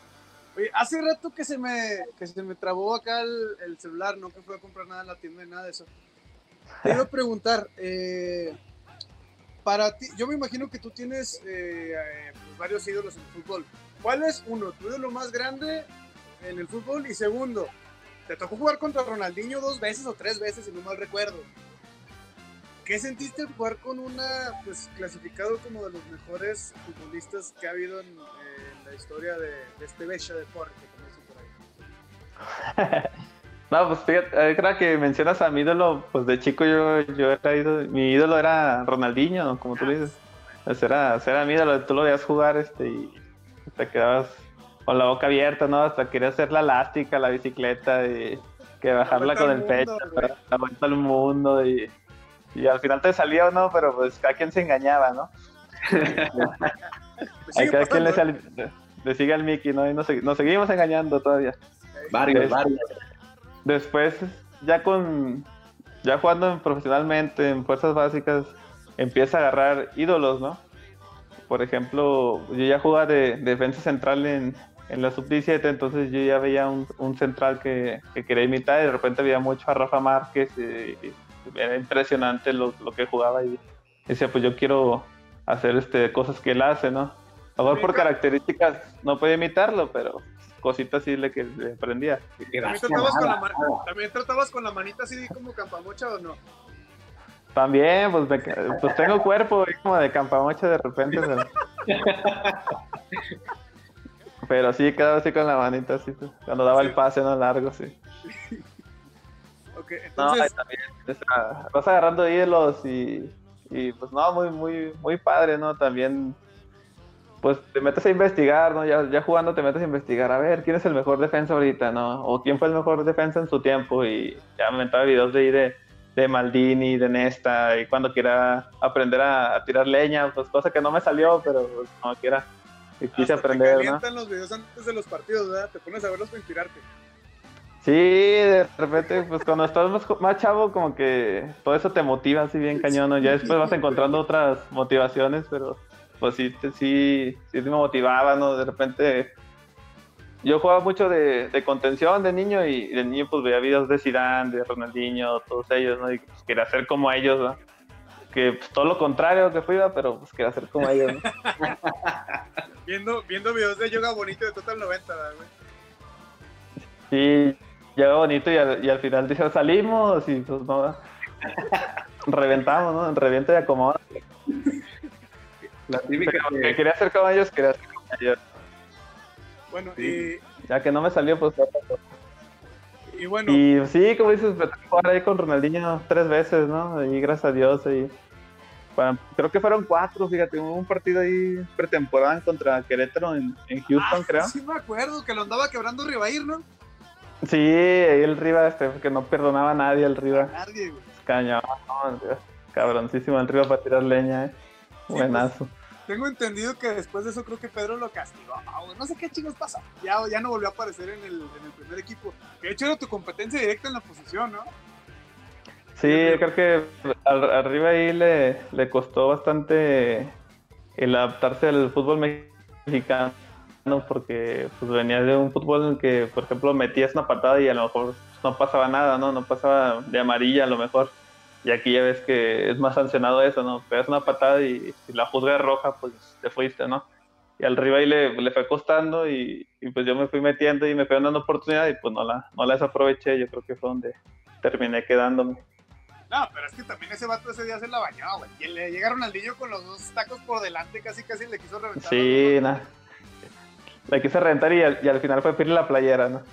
Oye, hace rato que se me, que se me trabó acá el, el, celular, no que fui a comprar nada en la tienda ni nada de eso. Te iba a preguntar, eh, para ti, yo me imagino que tú tienes eh, pues varios ídolos en el fútbol. ¿Cuál es, uno, tu ídolo más grande en el fútbol? Y segundo, te tocó jugar contra Ronaldinho dos veces o tres veces, si no mal recuerdo. ¿Qué sentiste jugar con una, pues clasificado como de los mejores futbolistas que ha habido en, en la historia de, de este bello deporte, como dicen por ahí? no, pues fíjate, creo que mencionas a mi ídolo, pues de chico yo, yo era ídolo, mi ídolo era Ronaldinho, como tú dices. Pues era, era mi ídolo, tú lo veías jugar este, y te quedabas con la boca abierta, ¿no? Hasta querías hacer la elástica, la bicicleta, y que bajarla con el mundo, pecho, la vuelta al mundo, y y al final te salía o no, pero pues cada quien se engañaba, ¿no? a cada quien le, sale, le, sigue al Mickey, ¿no? Y nos, nos seguimos engañando todavía. Varios, varios. Después, ya con ya jugando profesionalmente en fuerzas básicas, empieza a agarrar ídolos, ¿no? Por ejemplo, yo ya jugaba de, de defensa central en, en la sub-17, entonces yo ya veía un, un central que, que, quería imitar y de repente veía mucho a Rafa Márquez y, y era impresionante lo, lo, que jugaba y, decía, pues yo quiero hacer este cosas que él hace, ¿no? A lo mejor por características no podía imitarlo, pero cositas sí le, que le aprendía. ¿También tratabas, con la, ¿También tratabas con la manita así como campamocha o no? También, pues, pues tengo cuerpo como de campamocha de repente. Pero, sí, quedaba así con la manita, así, cuando daba el pase no largo, sí. Ok, entonces... No, también, vas agarrando ídolos y, y pues no, muy, muy, muy padre, ¿no? También pues te metes a investigar, ¿no? Ya, ya jugando te metes a investigar, a ver, ¿quién es el mejor defensa ahorita, no? O quién fue el mejor defensa en su tiempo y ya me inventaba videos de ahí de, de Maldini, de Nesta, y cuando quiera aprender a, tirar leña, pues cosa que no me salió, pero pues, no quiera, y quise aprender, te ¿no? los videos antes de los partidos, ¿verdad? Te pones a verlos para inspirarte. Sí, de repente, pues cuando estás más, chavo, como que todo eso te motiva así bien cañón, ¿no? Ya después vas encontrando otras motivaciones, pero pues sí, sí, sí me motivaba, ¿no? De repente yo jugaba mucho de, contención de niño y de niño pues veía videos de Zidane, de Ronaldinho, todos ellos, ¿no? Y pues, quería ser como ellos, ¿no? Que pues, todo lo contrario que fui, pero pues quería ser como ellos, ¿no? viendo, viendo videos de yoga bonito de Total 90, güey. Sí, yoga bonito y al, y al final dice salimos y pues no, reventamos, ¿no? Revienta y acomoda. La típica que... quería hacer como ellos, quería como ellos. Bueno, y... Ya que no me salió, pues... Y bueno... Y sí, como dices, me jugar ahí con Ronaldinho tres veces, ¿no? Y gracias a Dios, ahí... creo que fueron cuatro, fíjate, hubo un partido ahí pretemporada contra Querétaro en, en Houston, ah, creo. Sí, me acuerdo que lo andaba quebrando Rivair, ¿no? Sí, ahí el Riva, este, que no perdonaba a nadie el Riva. nadie, güey. Cañón, cabroncísimo el Riva para tirar leña, eh. Pues, Buenazo. tengo entendido que después de eso creo que Pedro lo castigó. no sé qué chingos pasó. Ya, ya no volvió a aparecer en el, en el primer equipo. Que de hecho era tu competencia directa en la posición, ¿no? Sí, creo que arriba ahí le, le costó bastante el adaptarse al fútbol mexicano porque pues venía de un fútbol en el que, por ejemplo, metías una patada y a lo mejor no pasaba nada, ¿no? No pasaba de amarilla a lo mejor. Y aquí ya ves que es más sancionado eso, ¿no? Pegas una patada y si la juzga roja, pues te fuiste, ¿no? Y al rival le, le fue costando y, pues yo me fui metiendo y me fui dando oportunidad y pues no la, no la desaproveché. Yo creo que fue donde terminé quedándome. No, pero es que también ese vato ese día se la bañó, güey. Y le llegaron al niño con los dos tacos por delante, casi casi le quiso reventar. Sí, nada. Le quise reventar y al, y al final fue pedirle la playera, ¿no?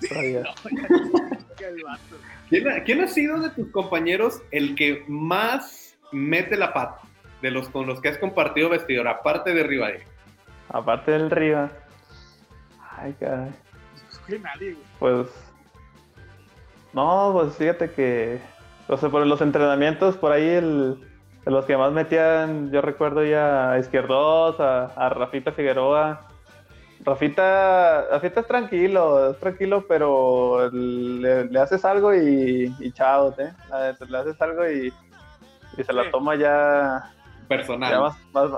¿Quién ha, sido de tus compañeros el que más mete la pata de los con los que has compartido vestidor, aparte de Riva? Aparte del Riva. Ay, caray. Pues. No, pues fíjate que. O sea, por los entrenamientos, por ahí el, de los que más metían, yo recuerdo ya a Izquierdos, a, a Rafita Figueroa, Rafita, Rafita es tranquilo, es tranquilo, pero le, haces algo y, y chao, ¿eh? Le haces algo y, se la toma ya personal.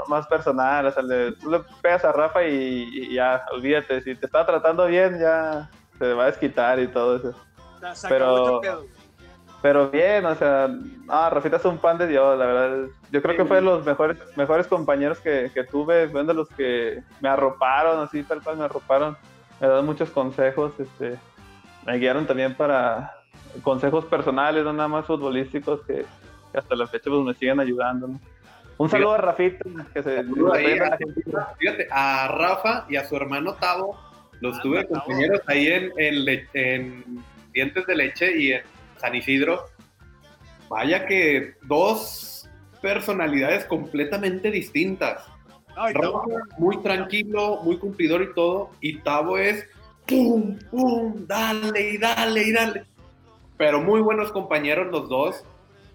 más, personal. O sea, le, tú le pegas a Rafa y, ya, olvídate. Si te está tratando bien, ya se va a desquitar y todo eso. pero, pero bien, o sea, ah, Rafita es un pan de Dios, la verdad. Yo creo que fue de los mejores, mejores compañeros que, tuve, fue de los que me arroparon, así tal cual me arroparon. Me dan muchos consejos, este, me guiaron también para consejos personales, no nada más futbolísticos, que, hasta la fecha pues, me siguen ayudando. Un saludo a Rafita, que se Fíjate, a Rafa y a su hermano Tavo, los tuve compañeros ahí en, en, en Dientes de Leche y en San Isidro, vaya que dos personalidades completamente distintas. muy tranquilo, muy cumplidor y todo, y Tavo es pum, pum, dale y dale y dale. Pero muy buenos compañeros los dos.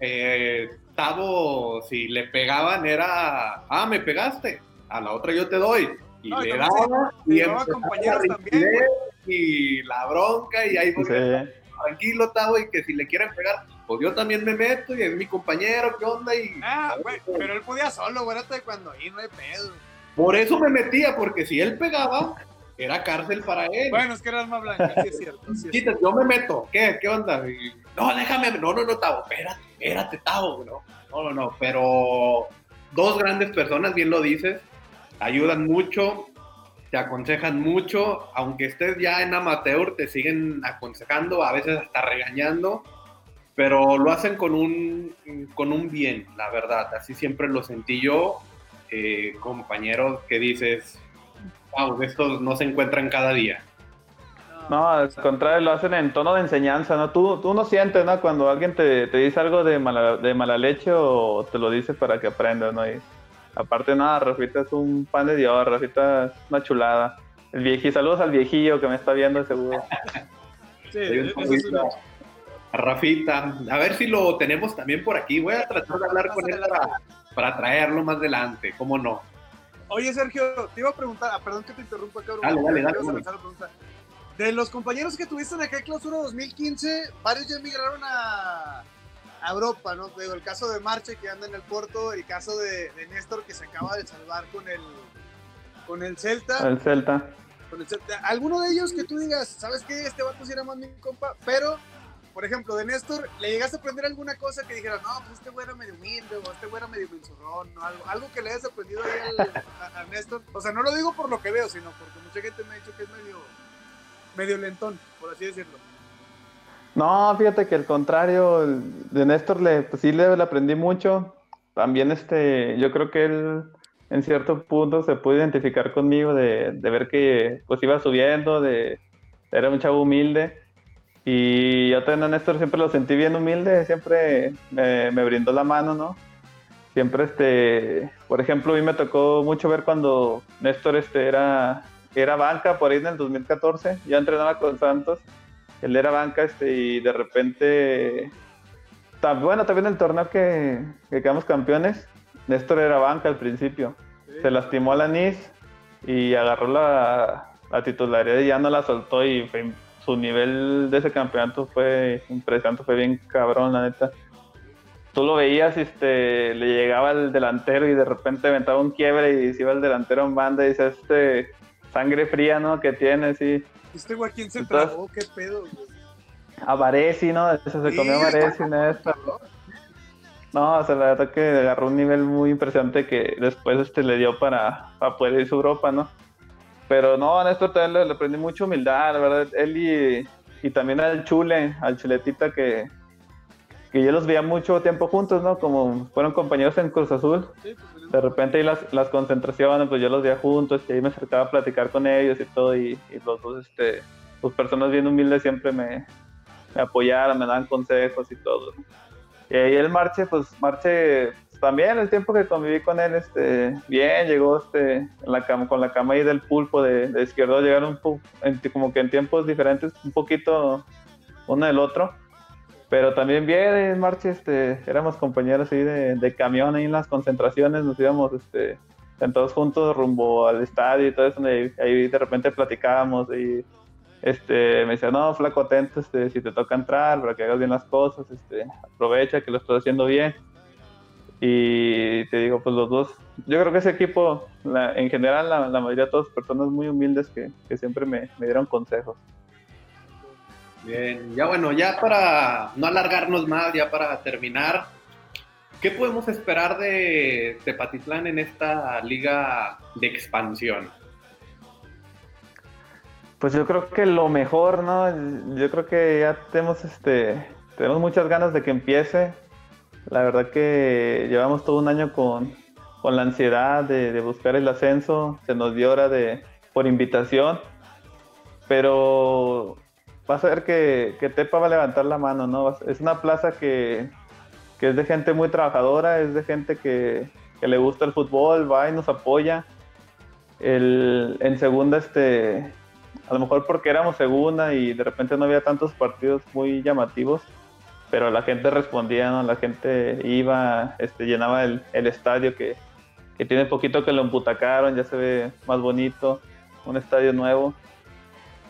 Eh, Tavo, si le pegaban, era, ah, me pegaste, a la otra yo te doy. Y le daba, y, y la bronca, y ahí tranquilo, Tavo, y que si le quieren pegar, pues yo también me meto y es mi compañero, ¿qué onda? Y, ah, güey, pero él podía solo, güey, cuando ahí no hay pedo. Por eso me metía, porque si él pegaba, era cárcel para él. Bueno, es que era alma blanca, sí es cierto. Sí yo me meto, ¿qué? ¿Qué onda? no, déjame, no, no, no, Tavo, espérate, espérate, Tavo, no, no, no, no, pero dos grandes personas, bien lo dices, ayudan mucho, te aconsejan mucho, aunque estés ya en amateur, te siguen aconsejando, a veces hasta regañando, pero lo hacen con un, con un bien, la verdad. Así siempre lo sentí yo, eh, compañeros que dices, wow, estos no se encuentran cada día. No, al contrario, lo hacen en tono de enseñanza, ¿no? Tú, tú no sientes, ¿no? Cuando alguien te, te dice algo de mala, de mala leche o te lo dice para que aprendas, ¿no? Y aparte, nada, Rafita es un pan de Dios, Rafita es una chulada. El viejillo, saludos al viejillo que me está viendo, seguro. Sí, es una... Rafita, a ver si lo tenemos también por aquí. Voy a tratar de hablar con él para, para traerlo más adelante, ¿cómo no? Oye, Sergio, te iba a preguntar, ah, perdón que te interrumpa, cabrón. Dale, dale, dale, Te iba a dale. lanzar la pregunta. De los compañeros que tuviste en aquel clausura 2015, varios ya emigraron a, a Europa, ¿no? Digo, el caso de Marche que anda en el Porto, el caso de, de Néstor que se acaba de salvar con el, con el Celta. El Celta. con el Celta. Alguno de ellos que tú digas, ¿sabes qué? Este vato sí era más mi compa, pero, por ejemplo, de Néstor, ¿le llegaste a aprender alguna cosa que dijeras, no, pues este güey era medio humilde, o este güey era medio mensurrón, o algo, algo que le hayas aprendido ahí al- a, a Néstor? O sea, no lo digo por lo que veo, sino porque mucha gente me ha dicho que es medio, medio lentón, por así decirlo. No, fíjate que al contrario, de Néstor le, pues sí le, le aprendí mucho. También este, yo creo que él en cierto punto se pudo identificar conmigo de, de ver que pues iba subiendo, de era un chavo humilde. Y yo también a Néstor siempre lo sentí bien humilde, siempre me, me brindó la mano, ¿no? Siempre este, por ejemplo, a mí me tocó mucho ver cuando Néstor este era, era banca por ahí en el 2014, yo entrenaba con Santos él era banca este, y de repente, ta- bueno, también el torneo que, que quedamos campeones, Néstor era banca al principio. Se lastimó a la NIS y agarró la, la titularidad y ya no la soltó y fue- su nivel de ese campeonato fue impresionante, fue bien cabrón, la neta. Tú lo veías, este, le llegaba el delantero y de repente aventaba un quiebre y se iba el delantero en banda y dices, este, sangre fría, ¿no? Que tiene, sí. Este güey, ¿quién se trabó? ¿Qué pedo? güey? A Varesi, ¿no? Eso se comió a Varesi. No, o sea, la verdad que agarró un nivel muy impresionante que después este le dio para, para poder irse a Europa, ¿no? Pero no, Néstor también le, le aprendí mucha humildad, la verdad. Él y, y también al Chule, al Chuletita, que, que yo los veía mucho tiempo juntos, ¿no? Como fueron compañeros en Cruz Azul. Sí, pues, De repente ahí las, las concentraciones, pues yo los veía juntos y ahí me acercaba a platicar con ellos y todo. Y, y los dos, este, pues personas bien humildes siempre me, me apoyaron, me daban consejos y todo. Y ahí el Marche, pues Marche, pues, también el tiempo que conviví con él, este, bien, llegó este, en la cama, con la cama ahí del pulpo de, de izquierdo, llegaron un po- en- como que en tiempos diferentes, un poquito uno del otro. Pero también bien, el Marche, este, éramos compañeros ahí de, de camión ahí en las concentraciones, nos íbamos este, sentados juntos rumbo al estadio y todo eso, ahí de repente platicábamos y este, me decía, no, flaco, atento, este, si te toca entrar, para que hagas bien las cosas, este, aprovecha que lo estás haciendo bien. Y te digo, pues los dos, yo creo que ese equipo, la- en general, la, mayoría de todas personas muy humildes que, siempre me dieron consejos. Bien, ya bueno, ya para no alargarnos más, ya para terminar, ¿qué podemos esperar de Tepatitlán en esta liga de expansión? Pues yo creo que lo mejor, ¿no? Yo creo que ya tenemos, este, tenemos muchas ganas de que empiece. La verdad que llevamos todo un año con, con la ansiedad de, de buscar el ascenso. Se nos dio hora de, por invitación. Pero vas a ver que, Tepa va a levantar la mano, ¿no? Es una plaza que, es de gente muy trabajadora, es de gente que, le gusta el fútbol, va y nos apoya. El, en segunda, este, a lo mejor porque éramos segunda y de repente no había tantos partidos muy llamativos, pero la gente respondía, ¿no? La gente iba, este, llenaba el, el estadio que, que tiene poquito que lo emputacaron, ya se ve más bonito, un estadio nuevo.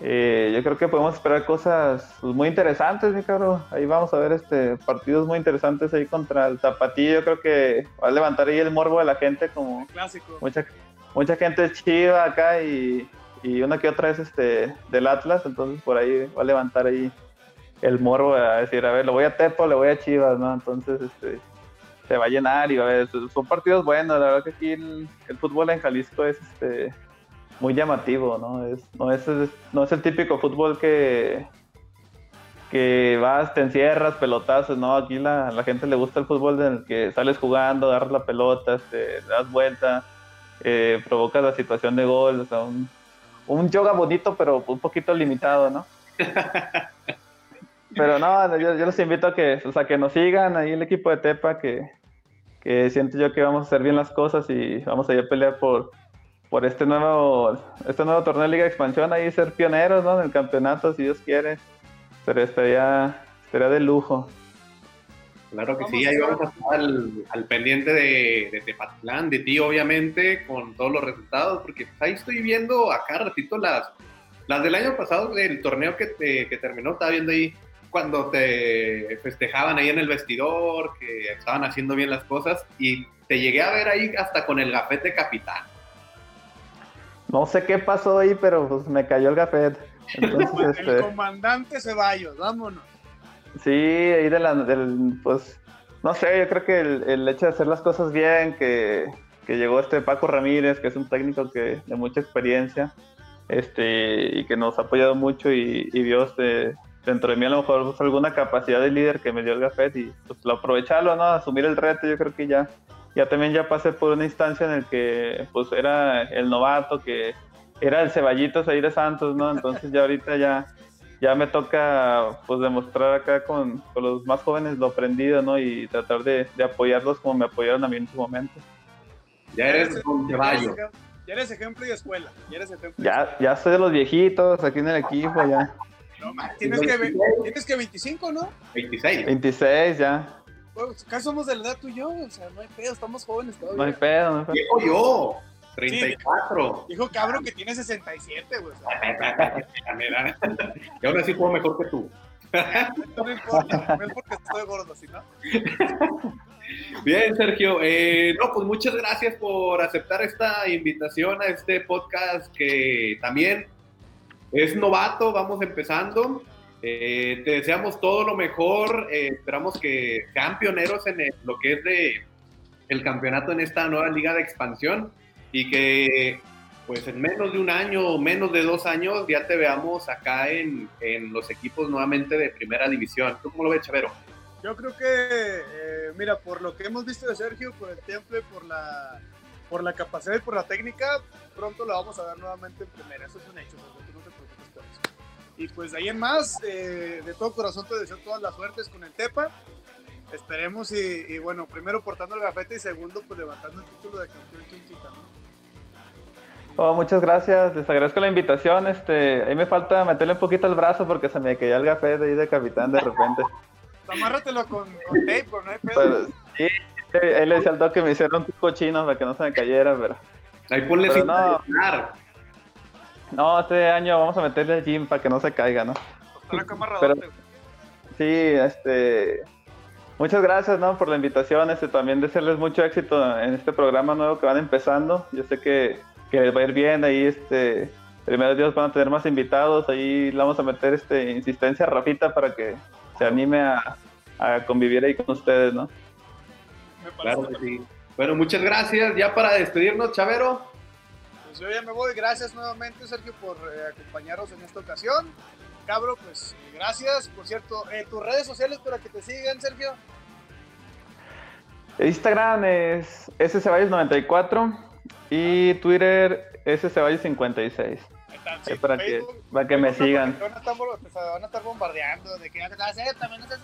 Eh, yo creo que podemos esperar cosas pues, muy interesantes, mi cabrón. Ahí vamos a ver este partidos muy interesantes ahí contra el Tapatío. Yo creo que va a levantar ahí el morbo de la gente como Clásico. mucha, mucha gente es chiva acá y, y una que otra es este del Atlas, entonces por ahí va a levantar ahí el morbo a decir, a ver, le voy a Tepo, le voy a Chivas, ¿no? Entonces, este, se va a llenar y a ver, son partidos buenos, la verdad que aquí el, fútbol en Jalisco es este muy llamativo, ¿no? Es, no, es, no es el típico fútbol que, que vas, te encierras, pelotazos, ¿no? Aquí la, la gente le gusta el fútbol en el que sales jugando, agarras la pelota, te, das vuelta, eh, provocas la situación de gol, o sea, un, un yoga bonito, pero un poquito limitado, ¿no? Pero no, yo, los invito a que, o sea, que nos sigan ahí el equipo de Tepa, que, que siento yo que vamos a hacer bien las cosas y vamos a ir a pelear por, por este nuevo este nuevo torneo de Liga de Expansión, ahí ser pioneros ¿no? en el campeonato, si Dios quiere. Pero estaría, estaría de lujo. Claro que sí, ahí vamos a estar al, pendiente de, de Tepatlán, de ti obviamente, con todos los resultados, porque ahí estoy viendo acá ratito las, las del año pasado, del torneo que, que terminó, estaba viendo ahí cuando te festejaban ahí en el vestidor, que estaban haciendo bien las cosas, y te llegué a ver ahí hasta con el gafete capitán. No sé qué pasó ahí, pero pues me cayó el gafete. el este, comandante Ceballos, vámonos. Sí, ahí de la, del, pues, no sé, yo creo que el, hecho de hacer las cosas bien, que, que, llegó este Paco Ramírez, que es un técnico que de mucha experiencia, este, y que nos ha apoyado mucho y, y vio este, dentro de mí a lo mejor pues, alguna capacidad de líder que me dio el Gafet y pues lo aprovecharlo, ¿no? Asumir el reto, yo creo que ya, ya también ya pasé por una instancia en el que pues era el novato, que era el ceballitos ahí de Santos, ¿no? Entonces ya ahorita ya, ya me toca pues demostrar acá con, los más jóvenes lo aprendido, ¿no? Y tratar de, apoyarlos como me apoyaron a mí en su momento. Ya eres un caballo. Ya eres ejemplo y escuela. Ya, eres ejemplo ya, ya soy de los viejitos aquí en el equipo, ya. No, tienes que, tienes que 25, ¿no? 26. 26 ya. Pues, acá somos de la edad tú y yo, o sea, no hay pedo, estamos jóvenes todavía. No hay pedo, no hay pedo. Dijo yo, 34. dijo cabrón que tiene 67, güey. y ahora sí puedo mejor que tú. no me importa, no es porque estoy gordo, ¿sí, no? Bien, Sergio. Eh, no, pues muchas gracias por aceptar esta invitación a este podcast que también es novato, vamos empezando. Eh, te deseamos todo lo mejor. Eh, esperamos que sean pioneros en lo que es de el campeonato en esta nueva liga de expansión y que pues en menos de un año o menos de dos años ya te veamos acá en, en los equipos nuevamente de primera división. ¿Tú cómo lo ves, Chavero? Yo creo que, eh, mira, por lo que hemos visto de Sergio, por el tiempo por la, por la capacidad y por la técnica, pronto lo vamos a ver nuevamente en primera. Eso es un hecho. Y pues de ahí en más, eh, de todo corazón te deseo todas las suertes con el Tepa. Esperemos y, bueno, primero portando el gafete y segundo pues levantando el título de campeón chinchita, ¿no? Oh, muchas gracias, les agradezco la invitación. Este, ahí me falta meterle un poquito el brazo porque se me caía el gafete ahí de capitán de repente. Amárratelo con, con tape, no hay pedo. sí, ahí le decía al toque que me hicieron un cochino para que no se me cayera, pero. Ahí ponle pero no, no, este año vamos a meterle al gym para que no se caiga, ¿no? Pero, sí, este. Muchas gracias, ¿no? Por la invitación. Este, también desearles mucho éxito en este programa nuevo que van empezando. Yo sé que, que les va a ir bien. Ahí, este. Primero Dios van a tener más invitados. Ahí le vamos a meter este insistencia a Rafita para que se anime a, a convivir ahí con ustedes, ¿no? Claro que sí. Bueno, muchas gracias. Ya para despedirnos, Chavero. Pues yo ya me voy. Gracias nuevamente, Sergio, por eh, acompañarnos en esta ocasión. Cabro, pues gracias. Por cierto, eh, tus redes sociales para que te sigan, Sergio. Instagram es sceballos94 y Twitter sceballos56. Sí, para, que, para que me sigan. Van a, estar, van a estar bombardeando de que también no sé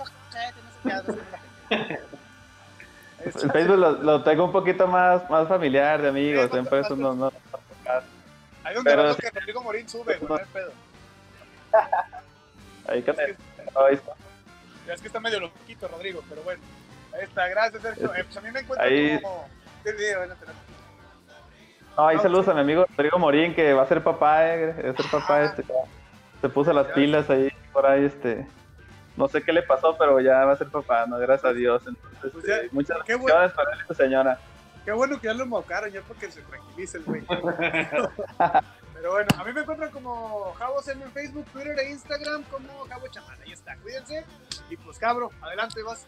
El Facebook lo, tengo un poquito más, más familiar de amigos, siempre eso no, no, hay un pero, que Rodrigo Morín sube, güey, no hay pedo. Ahí que ahí está. Ya es que está medio loquito, Rodrigo, pero bueno. Ahí está, gracias, Sergio. Eh, pues a mí me encuentro ahí... como. No, ahí saludos a mi amigo Rodrigo Morín, que va a ser papá, eh, va a ser papá, ah. este, se puso las pilas ahí, por ahí, este, no sé qué le pasó, pero ya va a ser papá, no, gracias a Dios. Entonces, pues este, muchas gracias para él, señora. Qué bueno que ya lo mocaron, ya porque se tranquilice el güey. Pero bueno, a mí me encuentran como Javo en Facebook, Twitter e Instagram como Javo Chamán. Ahí está, cuídense. Y pues cabro, adelante, vas.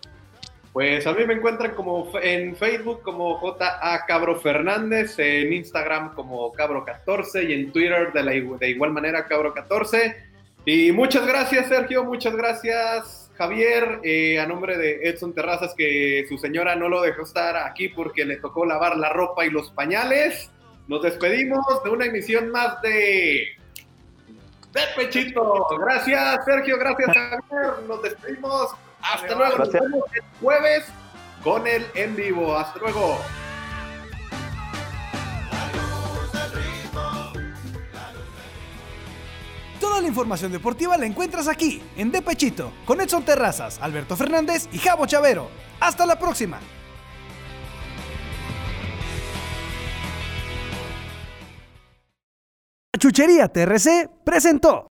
Pues a mí me encuentran como en Facebook como JA Cabro Fernández, en Instagram como Cabro14 y en Twitter de, la, de igual manera Cabro14. Y muchas gracias Sergio, muchas gracias Javier, eh, a nombre de Edson Terrazas que su señora no lo dejó estar aquí porque le tocó lavar la ropa y los pañales. Nos despedimos de una emisión más de de Pechito. Gracias, Sergio. Gracias, Javier. Nos despedimos. Hasta luego. Nos vemos el jueves con el en vivo. Hasta luego. Toda la información deportiva la encuentras aquí, en De Pechito, con Edson Terrazas, Alberto Fernández y Javo Chavero. ¡Hasta la próxima! Chuchería TRC presentó.